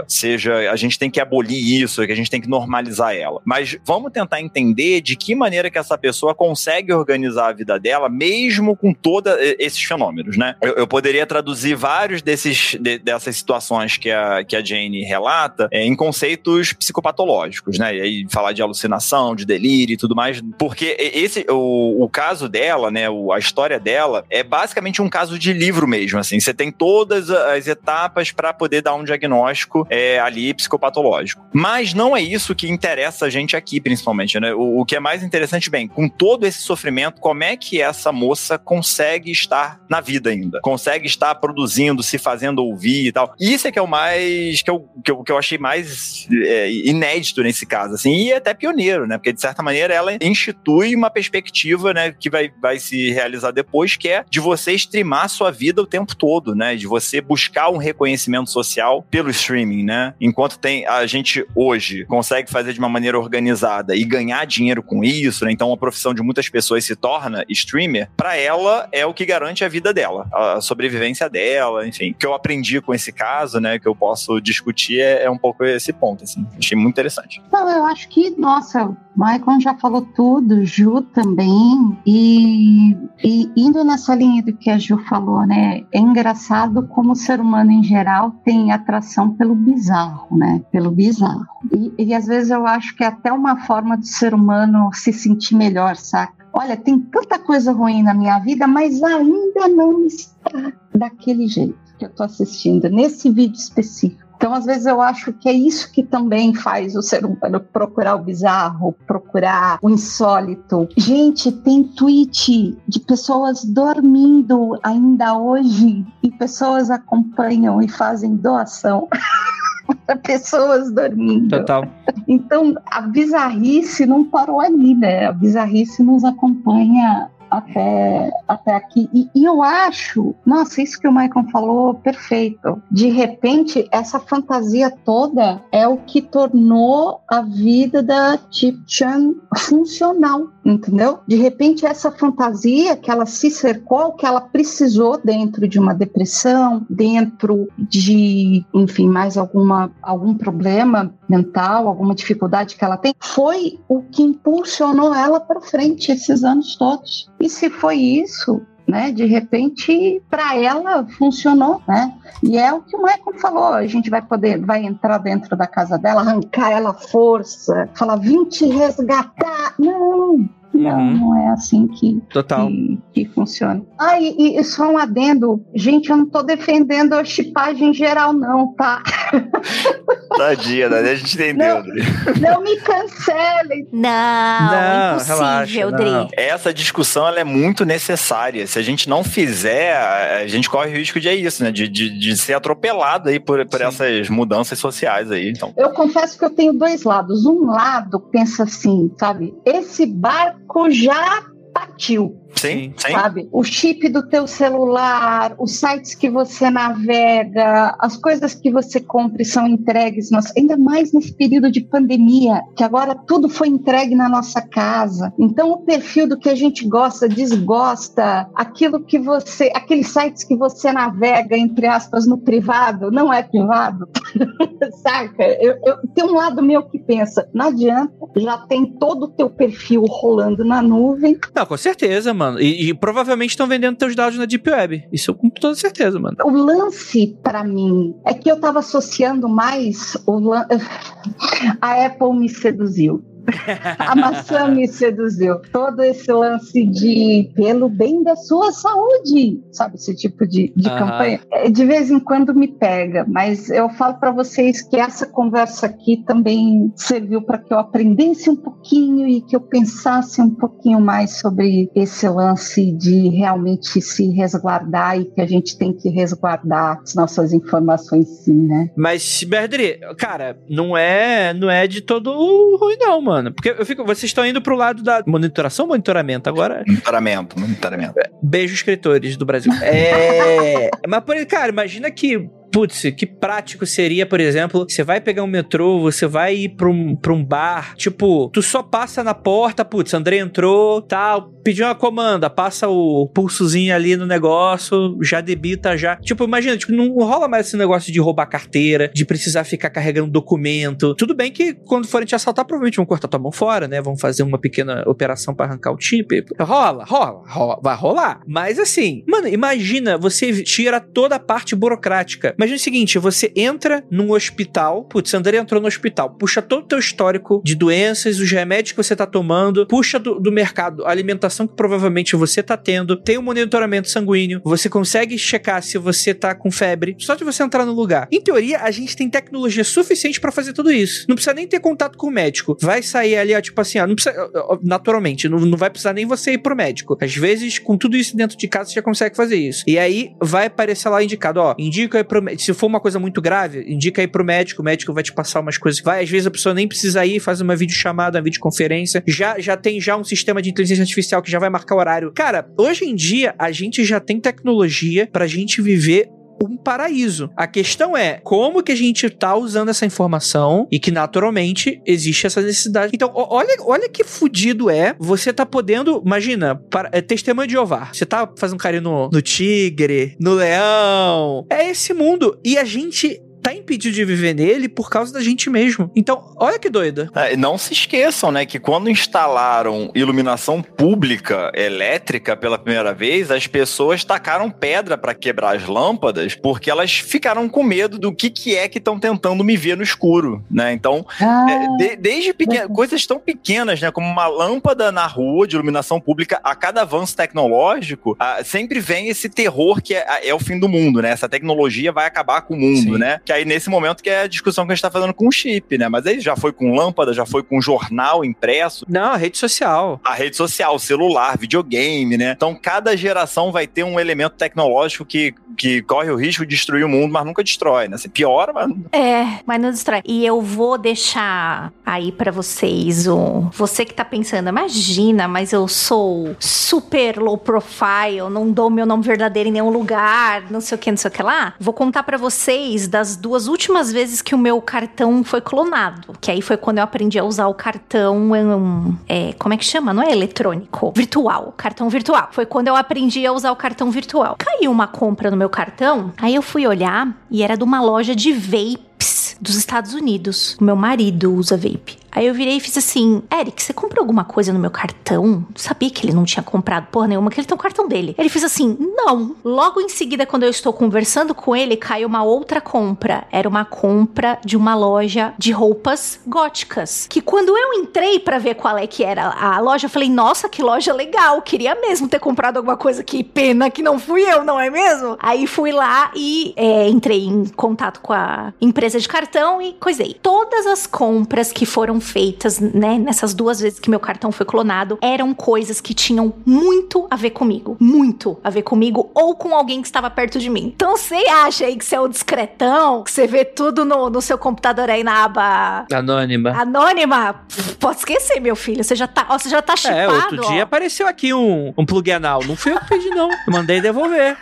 seja. A gente tem que abolir isso, que a gente tem que normalizar ela. Mas vamos tentar entender de que maneira que essa pessoa consegue organizar a vida dela, mesmo com todos esses fenômenos, né? Eu, eu poderia traduzir vários desses, de- dessas situações que a, que a Jane relata é, em conceitos psicopatológicos, né? E aí falar de alucinação, de delírio e tudo mais, porque esse o, o caso dela, né? O, a história dela é basicamente um caso de livro mesmo, assim. Você tem todas as etapas para poder dar um diagnóstico é, ali psicopatológico. Mas não é isso que interessa a gente aqui, principalmente, né? O, o que é mais interessante, bem, com todo esse sofrimento, como é que essa moça consegue estar na vida ainda? Consegue estar produzindo, se fazendo ouvir e tal. Isso é que é o mais que eu, que eu, que eu achei mais é, inédito nesse caso, assim, e até pioneiro, né? Porque de certa maneira ela institui uma perspectiva, né, que vai, vai se realizar depois, que é de você streamar sua vida o tempo todo, né? De você buscar um reconhecimento social pelo streaming, né? Enquanto tem a gente hoje consegue fazer de uma maneira organizada e ganhar dinheiro com isso, né? Então a profissão de muitas pessoas se torna streamer, para ela é o que garante a vida dela, a sobrevivência dela, enfim. O que eu aprendi com esse caso, né, que eu posso discutir é, é um pouco esse ponto, assim. Achei muito interessante. Não, eu acho que, nossa, Michael já falou tudo, Ju também, e, e indo nessa linha do que a Ju falou, né, é engraçado como o ser humano em geral tem atração pelo bizarro, né, pelo bizarro. E, e às vezes eu acho que é até uma forma do ser humano se sentir melhor, saca? Olha, tem tanta coisa ruim na minha vida, mas ainda não está daquele jeito que eu tô assistindo, nesse vídeo específico. Então, às vezes, eu acho que é isso que também faz o ser humano procurar o bizarro, procurar o insólito. Gente, tem tweet de pessoas dormindo ainda hoje e pessoas acompanham e fazem doação. para pessoas dormindo. Total. Então, a bizarrice não parou ali, né? A bizarrice nos acompanha até, até aqui. E, e eu acho, nossa, isso que o Michael falou, perfeito. De repente, essa fantasia toda é o que tornou a vida da Chip Chan funcional, entendeu? De repente, essa fantasia que ela se cercou, que ela precisou dentro de uma depressão, dentro de, enfim, mais alguma, algum problema mental, alguma dificuldade que ela tem, foi o que impulsionou ela para frente esses anos todos. E se foi isso, né? De repente, para ela funcionou, né? E é o que o Michael falou: a gente vai poder, vai entrar dentro da casa dela, arrancar ela à força, falar, vim te resgatar. Não, não, Uhum. não é assim que, Total. que, que funciona. Ah, e, e só um adendo, gente, eu não tô defendendo a chipagem geral, não, tá? Tadinha, né? A gente entendeu. Não. Dri. Não me cancelem. Não, Não, impossível, relaxa, Dri. não. Essa discussão ela é muito necessária. Se a gente não fizer, a gente corre o risco de é isso, né? De, de, de ser atropelado aí por, por Sim. essas mudanças sociais aí. Então, Eu confesso que eu tenho dois lados. Um lado pensa assim, sabe? Esse barco já partiu. Sim, sim. sabe? O chip do teu celular, os sites que você navega, as coisas que você compra e são entregues, nossa, ainda mais nesse período de pandemia, que agora tudo foi entregue na nossa casa. Então o perfil do que a gente gosta, desgosta, aquilo que você, aqueles sites que você navega entre aspas no privado, não é privado. Saca? Eu, eu, tem um lado meu que pensa, não adianta, já tem todo o teu perfil rolando na nuvem, Não, com certeza, mano. E, e provavelmente estão vendendo teus dados na Deep Web. Isso com toda certeza, mano. O lance pra mim é que eu tava associando mais o lan- a Apple me seduziu. A maçã me seduziu. Todo esse lance de pelo bem da sua saúde, sabe? Esse tipo de, de campanha. É, de vez em quando me pega, mas eu falo para vocês que essa conversa aqui também serviu para que eu aprendesse um pouquinho e que eu pensasse um pouquinho mais sobre esse lance de realmente se resguardar e que a gente tem que resguardar as nossas informações sim, né? Mas, Berdri, cara, não é, não é de todo ruim não, mano. Porque eu fico, vocês estão indo pro lado da monitoração ou monitoramento agora? Monitoramento, monitoramento. Beijo, escritores do Brasil. É. Mas, por cara, imagina que Putz, que prático seria, por exemplo, você vai pegar um metrô, você vai ir pra um, pra um bar, tipo, tu só passa na porta, putz, André entrou, tal, pediu uma comanda, passa o pulsozinho ali no negócio, já debita já. Tipo, imagina, tipo, não rola mais esse negócio de roubar carteira, de precisar ficar carregando documento. Tudo bem que quando forem te assaltar, provavelmente vão cortar tua mão fora, né? Vão fazer uma pequena operação para arrancar o chip. Rola, rola, rola, vai rolar. Mas assim, mano, imagina, você tira toda a parte burocrática Imagina o seguinte: você entra num hospital, putz, André entrou no hospital, puxa todo o teu histórico de doenças, os remédios que você tá tomando, puxa do, do mercado a alimentação que provavelmente você tá tendo, tem um monitoramento sanguíneo, você consegue checar se você tá com febre, só de você entrar no lugar. Em teoria, a gente tem tecnologia suficiente para fazer tudo isso. Não precisa nem ter contato com o médico. Vai sair ali, ó, tipo assim, ó, não precisa, naturalmente, não, não vai precisar nem você ir pro médico. Às vezes, com tudo isso dentro de casa, você já consegue fazer isso. E aí, vai aparecer lá indicado, ó, indica aí pro se for uma coisa muito grave, indica aí pro médico, o médico vai te passar umas coisas. Vai, às vezes a pessoa nem precisa ir, faz uma videochamada, uma videoconferência. Já, já tem já um sistema de inteligência artificial que já vai marcar o horário. Cara, hoje em dia a gente já tem tecnologia pra gente viver um paraíso. A questão é como que a gente tá usando essa informação e que naturalmente existe essa necessidade. Então, olha, olha que fudido é você tá podendo, imagina, para, é, testemunho de Jeová. Você tá fazendo carinho no, no tigre, no leão. É esse mundo. E a gente tá impedido de viver nele por causa da gente mesmo. Então, olha que doida. É, não se esqueçam, né, que quando instalaram iluminação pública elétrica pela primeira vez, as pessoas tacaram pedra para quebrar as lâmpadas porque elas ficaram com medo do que, que é que estão tentando me ver no escuro, né? Então, ah, é, de, desde pequena, coisas tão pequenas, né, como uma lâmpada na rua de iluminação pública, a cada avanço tecnológico, a, sempre vem esse terror que é, é, o fim do mundo, né? Essa tecnologia vai acabar com o mundo, Sim. né? Que aí nesse momento que é a discussão que a gente tá fazendo com o chip, né? Mas aí já foi com lâmpada, já foi com jornal impresso. Não, a rede social. A rede social, celular, videogame, né? Então cada geração vai ter um elemento tecnológico que, que corre o risco de destruir o mundo, mas nunca destrói, né? Se piora, mas. É, mas não destrói. E eu vou deixar aí para vocês o. Você que tá pensando, imagina, mas eu sou super low profile, não dou meu nome verdadeiro em nenhum lugar, não sei o que, não sei o que lá. Vou contar para vocês das duas duas últimas vezes que o meu cartão foi clonado. Que aí foi quando eu aprendi a usar o cartão. Um, é, como é que chama? Não é eletrônico. Virtual. Cartão virtual. Foi quando eu aprendi a usar o cartão virtual. Caiu uma compra no meu cartão. Aí eu fui olhar e era de uma loja de vapes dos Estados Unidos. Meu marido usa vape. Aí eu virei e fiz assim: Eric, você comprou alguma coisa no meu cartão? Sabia que ele não tinha comprado porra nenhuma, que ele tem o cartão dele. Ele fez assim: não. Logo em seguida, quando eu estou conversando com ele, caiu uma outra compra. Era uma compra de uma loja de roupas góticas. Que quando eu entrei para ver qual é que era a loja, eu falei: nossa, que loja legal. Queria mesmo ter comprado alguma coisa. Que pena que não fui eu, não é mesmo? Aí fui lá e é, entrei em contato com a empresa de cartão e coisei. Todas as compras que foram feitas, né, nessas duas vezes que meu cartão foi clonado, eram coisas que tinham muito a ver comigo. Muito a ver comigo ou com alguém que estava perto de mim. Então você acha aí que você é o discretão, que você vê tudo no, no seu computador aí na aba. Anônima. Anônima? Pode esquecer, meu filho. Você já tá, ó, você já tá chipado. É, outro ó. dia apareceu aqui um, um plug anal. Não fui eu que pedi, não. Eu mandei devolver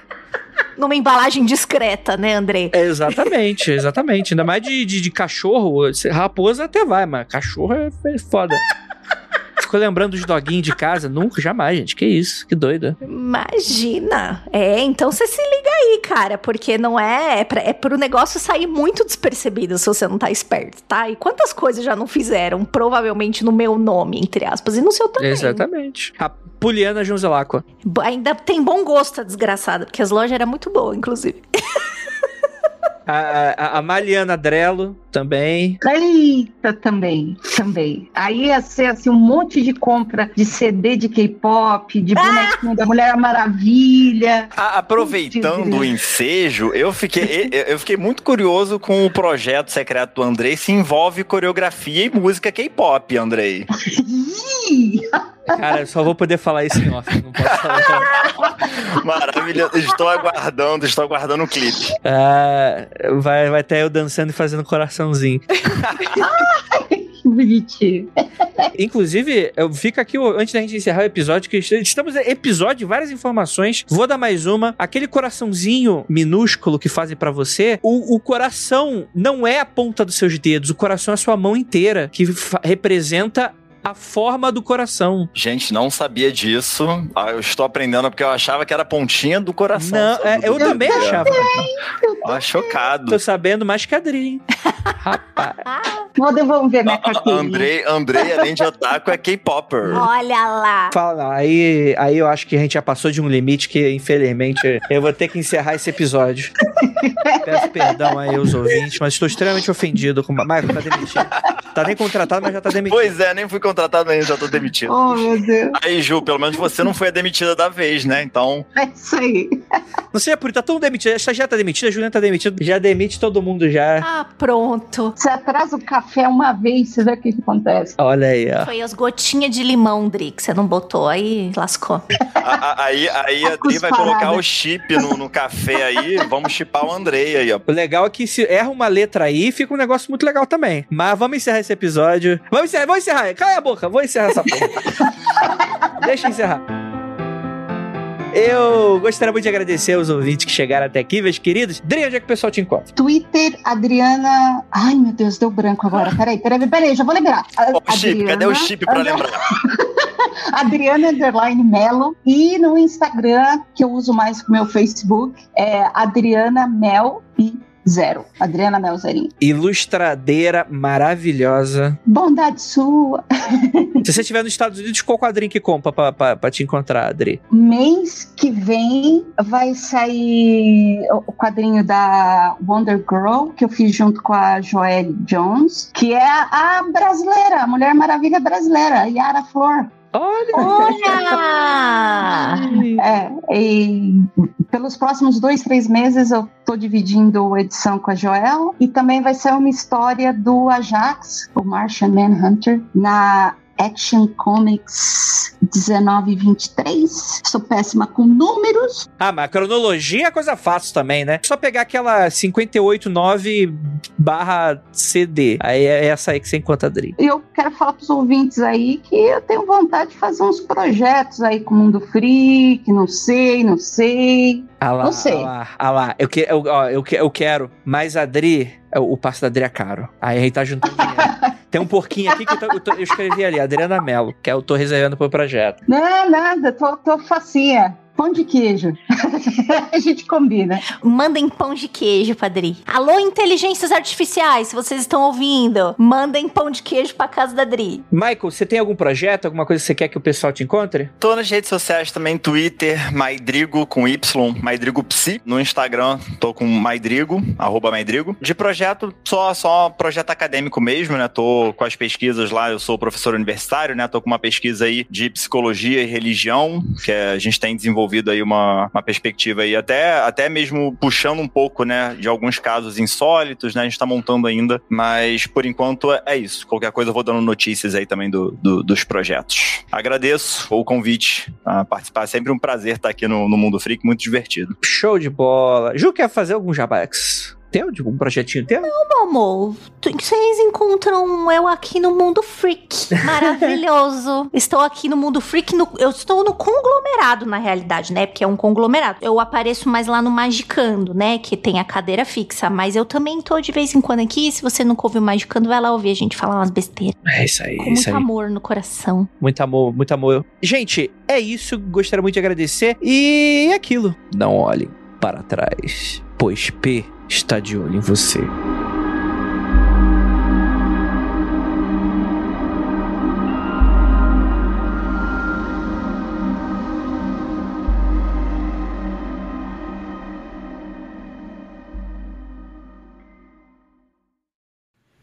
numa embalagem discreta, né, André? exatamente, exatamente. Ainda mais de, de, de, cachorro. Raposa até vai, mas cachorro é, é foda. Ficou lembrando dos doguinhos de casa? Nunca, jamais, gente. Que isso, que doida. Imagina. É, então você se liga aí, cara, porque não é. É, pra, é pro negócio sair muito despercebido se você não tá esperto, tá? E quantas coisas já não fizeram, provavelmente no meu nome, entre aspas, e no seu também. Exatamente. A Poliana Junzelacqua. Ainda tem bom gosto a desgraçada, porque as lojas eram muito boas, inclusive. A, a, a Maliana Drello também. Eita, também, também. Aí ia ser assim, um monte de compra de CD de K-pop, de bonequinho da Mulher Maravilha. A- aproveitando o ensejo, eu fiquei, eu, eu fiquei muito curioso com o projeto secreto do Andrei se envolve coreografia e música K-pop, Andrei. Ih, Cara, eu só vou poder falar isso em off. Não posso falar. Maravilhoso. Estou aguardando, estou aguardando o clipe. Ah, vai, vai ter eu dançando e fazendo coraçãozinho. que bonitinho. Inclusive, eu fica aqui, antes da gente encerrar o episódio, que estamos em episódio de várias informações. Vou dar mais uma. Aquele coraçãozinho minúsculo que fazem pra você, o, o coração não é a ponta dos seus dedos, o coração é a sua mão inteira, que representa a forma do coração. Gente, não sabia disso. Ah, eu estou aprendendo porque eu achava que era a pontinha do coração. Não, é, eu também achava. Ah, chocado. Tô sabendo mais que a Adri, hein? Rapaz. Vou devolver minha A- a- carteirinha. Andrei, Andrei, além de otaku, é K-Popper. Olha lá. Fala, aí, aí eu acho que a gente já passou de um limite que, infelizmente, eu vou ter que encerrar esse episódio. Peço perdão aí aos ouvintes, mas estou extremamente ofendido com. Michael, tá demitido. Tá nem contratado, mas já tá demitido. Pois é, nem fui contratado ainda, já tô demitido. Oh, meu Deus. Aí, Ju, pelo menos você não foi a demitida da vez, né? Então, É isso aí. Não sei, por tá todo mundo demitido. A estagiária tá demitida, a Juliana tá demitida. Já demite todo mundo já. Ah, pronto. Você atrasa o café uma vez, você vê o que, que acontece. Olha aí, ó. Foi as gotinhas de limão, Dri, que você não botou, aí lascou. a- a- aí, aí a Adri vai Cusparada. colocar o chip no, no café aí, vamos chipar o Andrei aí, ó. O legal é que se erra uma letra aí, fica um negócio muito legal também. Mas vamos encerrar esse episódio. Vamos encerrar, vamos encerrar. Cala a boca, vou encerrar essa porra. Deixa eu encerrar. Eu gostaria muito de agradecer aos ouvintes que chegaram até aqui, meus queridos. Dri, onde é que o pessoal te encontra? Twitter, Adriana. Ai, meu Deus, deu branco agora. Peraí, peraí, peraí, já vou lembrar. A- o chip, cadê o chip pra lembrar? Adriana Underline Melo. E no Instagram, que eu uso mais que o meu Facebook, é Adriana Mel e Zero. Adriana Mel Zerinho. Ilustradeira maravilhosa. Bondade sua. Se você estiver nos Estados Unidos, qual quadrinho que compra pra, pra, pra te encontrar, Adri? Mês que vem vai sair o quadrinho da Wonder Girl, que eu fiz junto com a Joelle Jones, que é a brasileira, a Mulher Maravilha brasileira, Yara Flor. Olha! Olha! É, e pelos próximos dois, três meses eu tô dividindo a edição com a Joel e também vai ser uma história do Ajax, o Martian Manhunter, na Action Comics 1923. Sou péssima com números. Ah, mas a cronologia é coisa fácil também, né? Só pegar aquela 589 barra CD. Aí é essa aí que você encontra, Adri. E eu quero falar pros ouvintes aí que eu tenho vontade de fazer uns projetos aí com o Mundo Freak, não sei, não sei. Ah lá, Não sei. ah lá, ah lá. Eu, que, eu, ó, eu, que, eu quero, mas a Adri, o passo da Adri é caro. Aí a gente tá juntando dinheiro. Tem um porquinho aqui que eu, tô- eu escrevi ali, Adriana Mello, que eu tô reservando pro projeto. Não, nada, tô, tô facinha. Pão de queijo. a gente combina. Mandem pão de queijo, Padri. Alô, inteligências artificiais, se vocês estão ouvindo, mandem pão de queijo pra casa da Dri. Michael, você tem algum projeto, alguma coisa que você quer que o pessoal te encontre? Tô nas redes sociais também, Twitter, Maidrigo com Y, Maidrigo Psi. No Instagram, tô com Maidrigo, arroba Maidrigo. De projeto, só, só projeto acadêmico mesmo, né? Tô com as pesquisas lá, eu sou professor universitário, né? Tô com uma pesquisa aí de psicologia e religião, que a gente tem desenvolvido aí uma, uma perspectiva aí, até, até mesmo puxando um pouco, né? De alguns casos insólitos, né? A gente tá montando ainda, mas por enquanto é- é isso. Qualquer coisa eu vou dando notícias aí também do, do- dos projetos. Agradeço o convite a participar. É sempre um prazer estar aqui no, no Mundo Freak, muito divertido. Show de bola. Ju, quer fazer algum jabax? Tem algum projetinho teu? Amor, tu- vocês encontram eu aqui no Mundo Freak. Maravilhoso. estou aqui no Mundo Freak. no- eu estou no conglomerado, na realidade, né? Porque é um conglomerado. Eu apareço mais lá no Magicando, né? Que tem a cadeira fixa. Mas eu também tô de vez em quando aqui. Se você nunca ouviu o Magicando, vai lá ouvir a gente falar umas besteiras. É isso aí, Com é isso muito aí. amor no coração. Muito amor, muito amor. Gente, é isso. Gostaria muito de agradecer. E é aquilo. Não olhem para trás, pois P está de olho em você.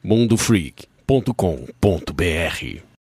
mundofreak.com.br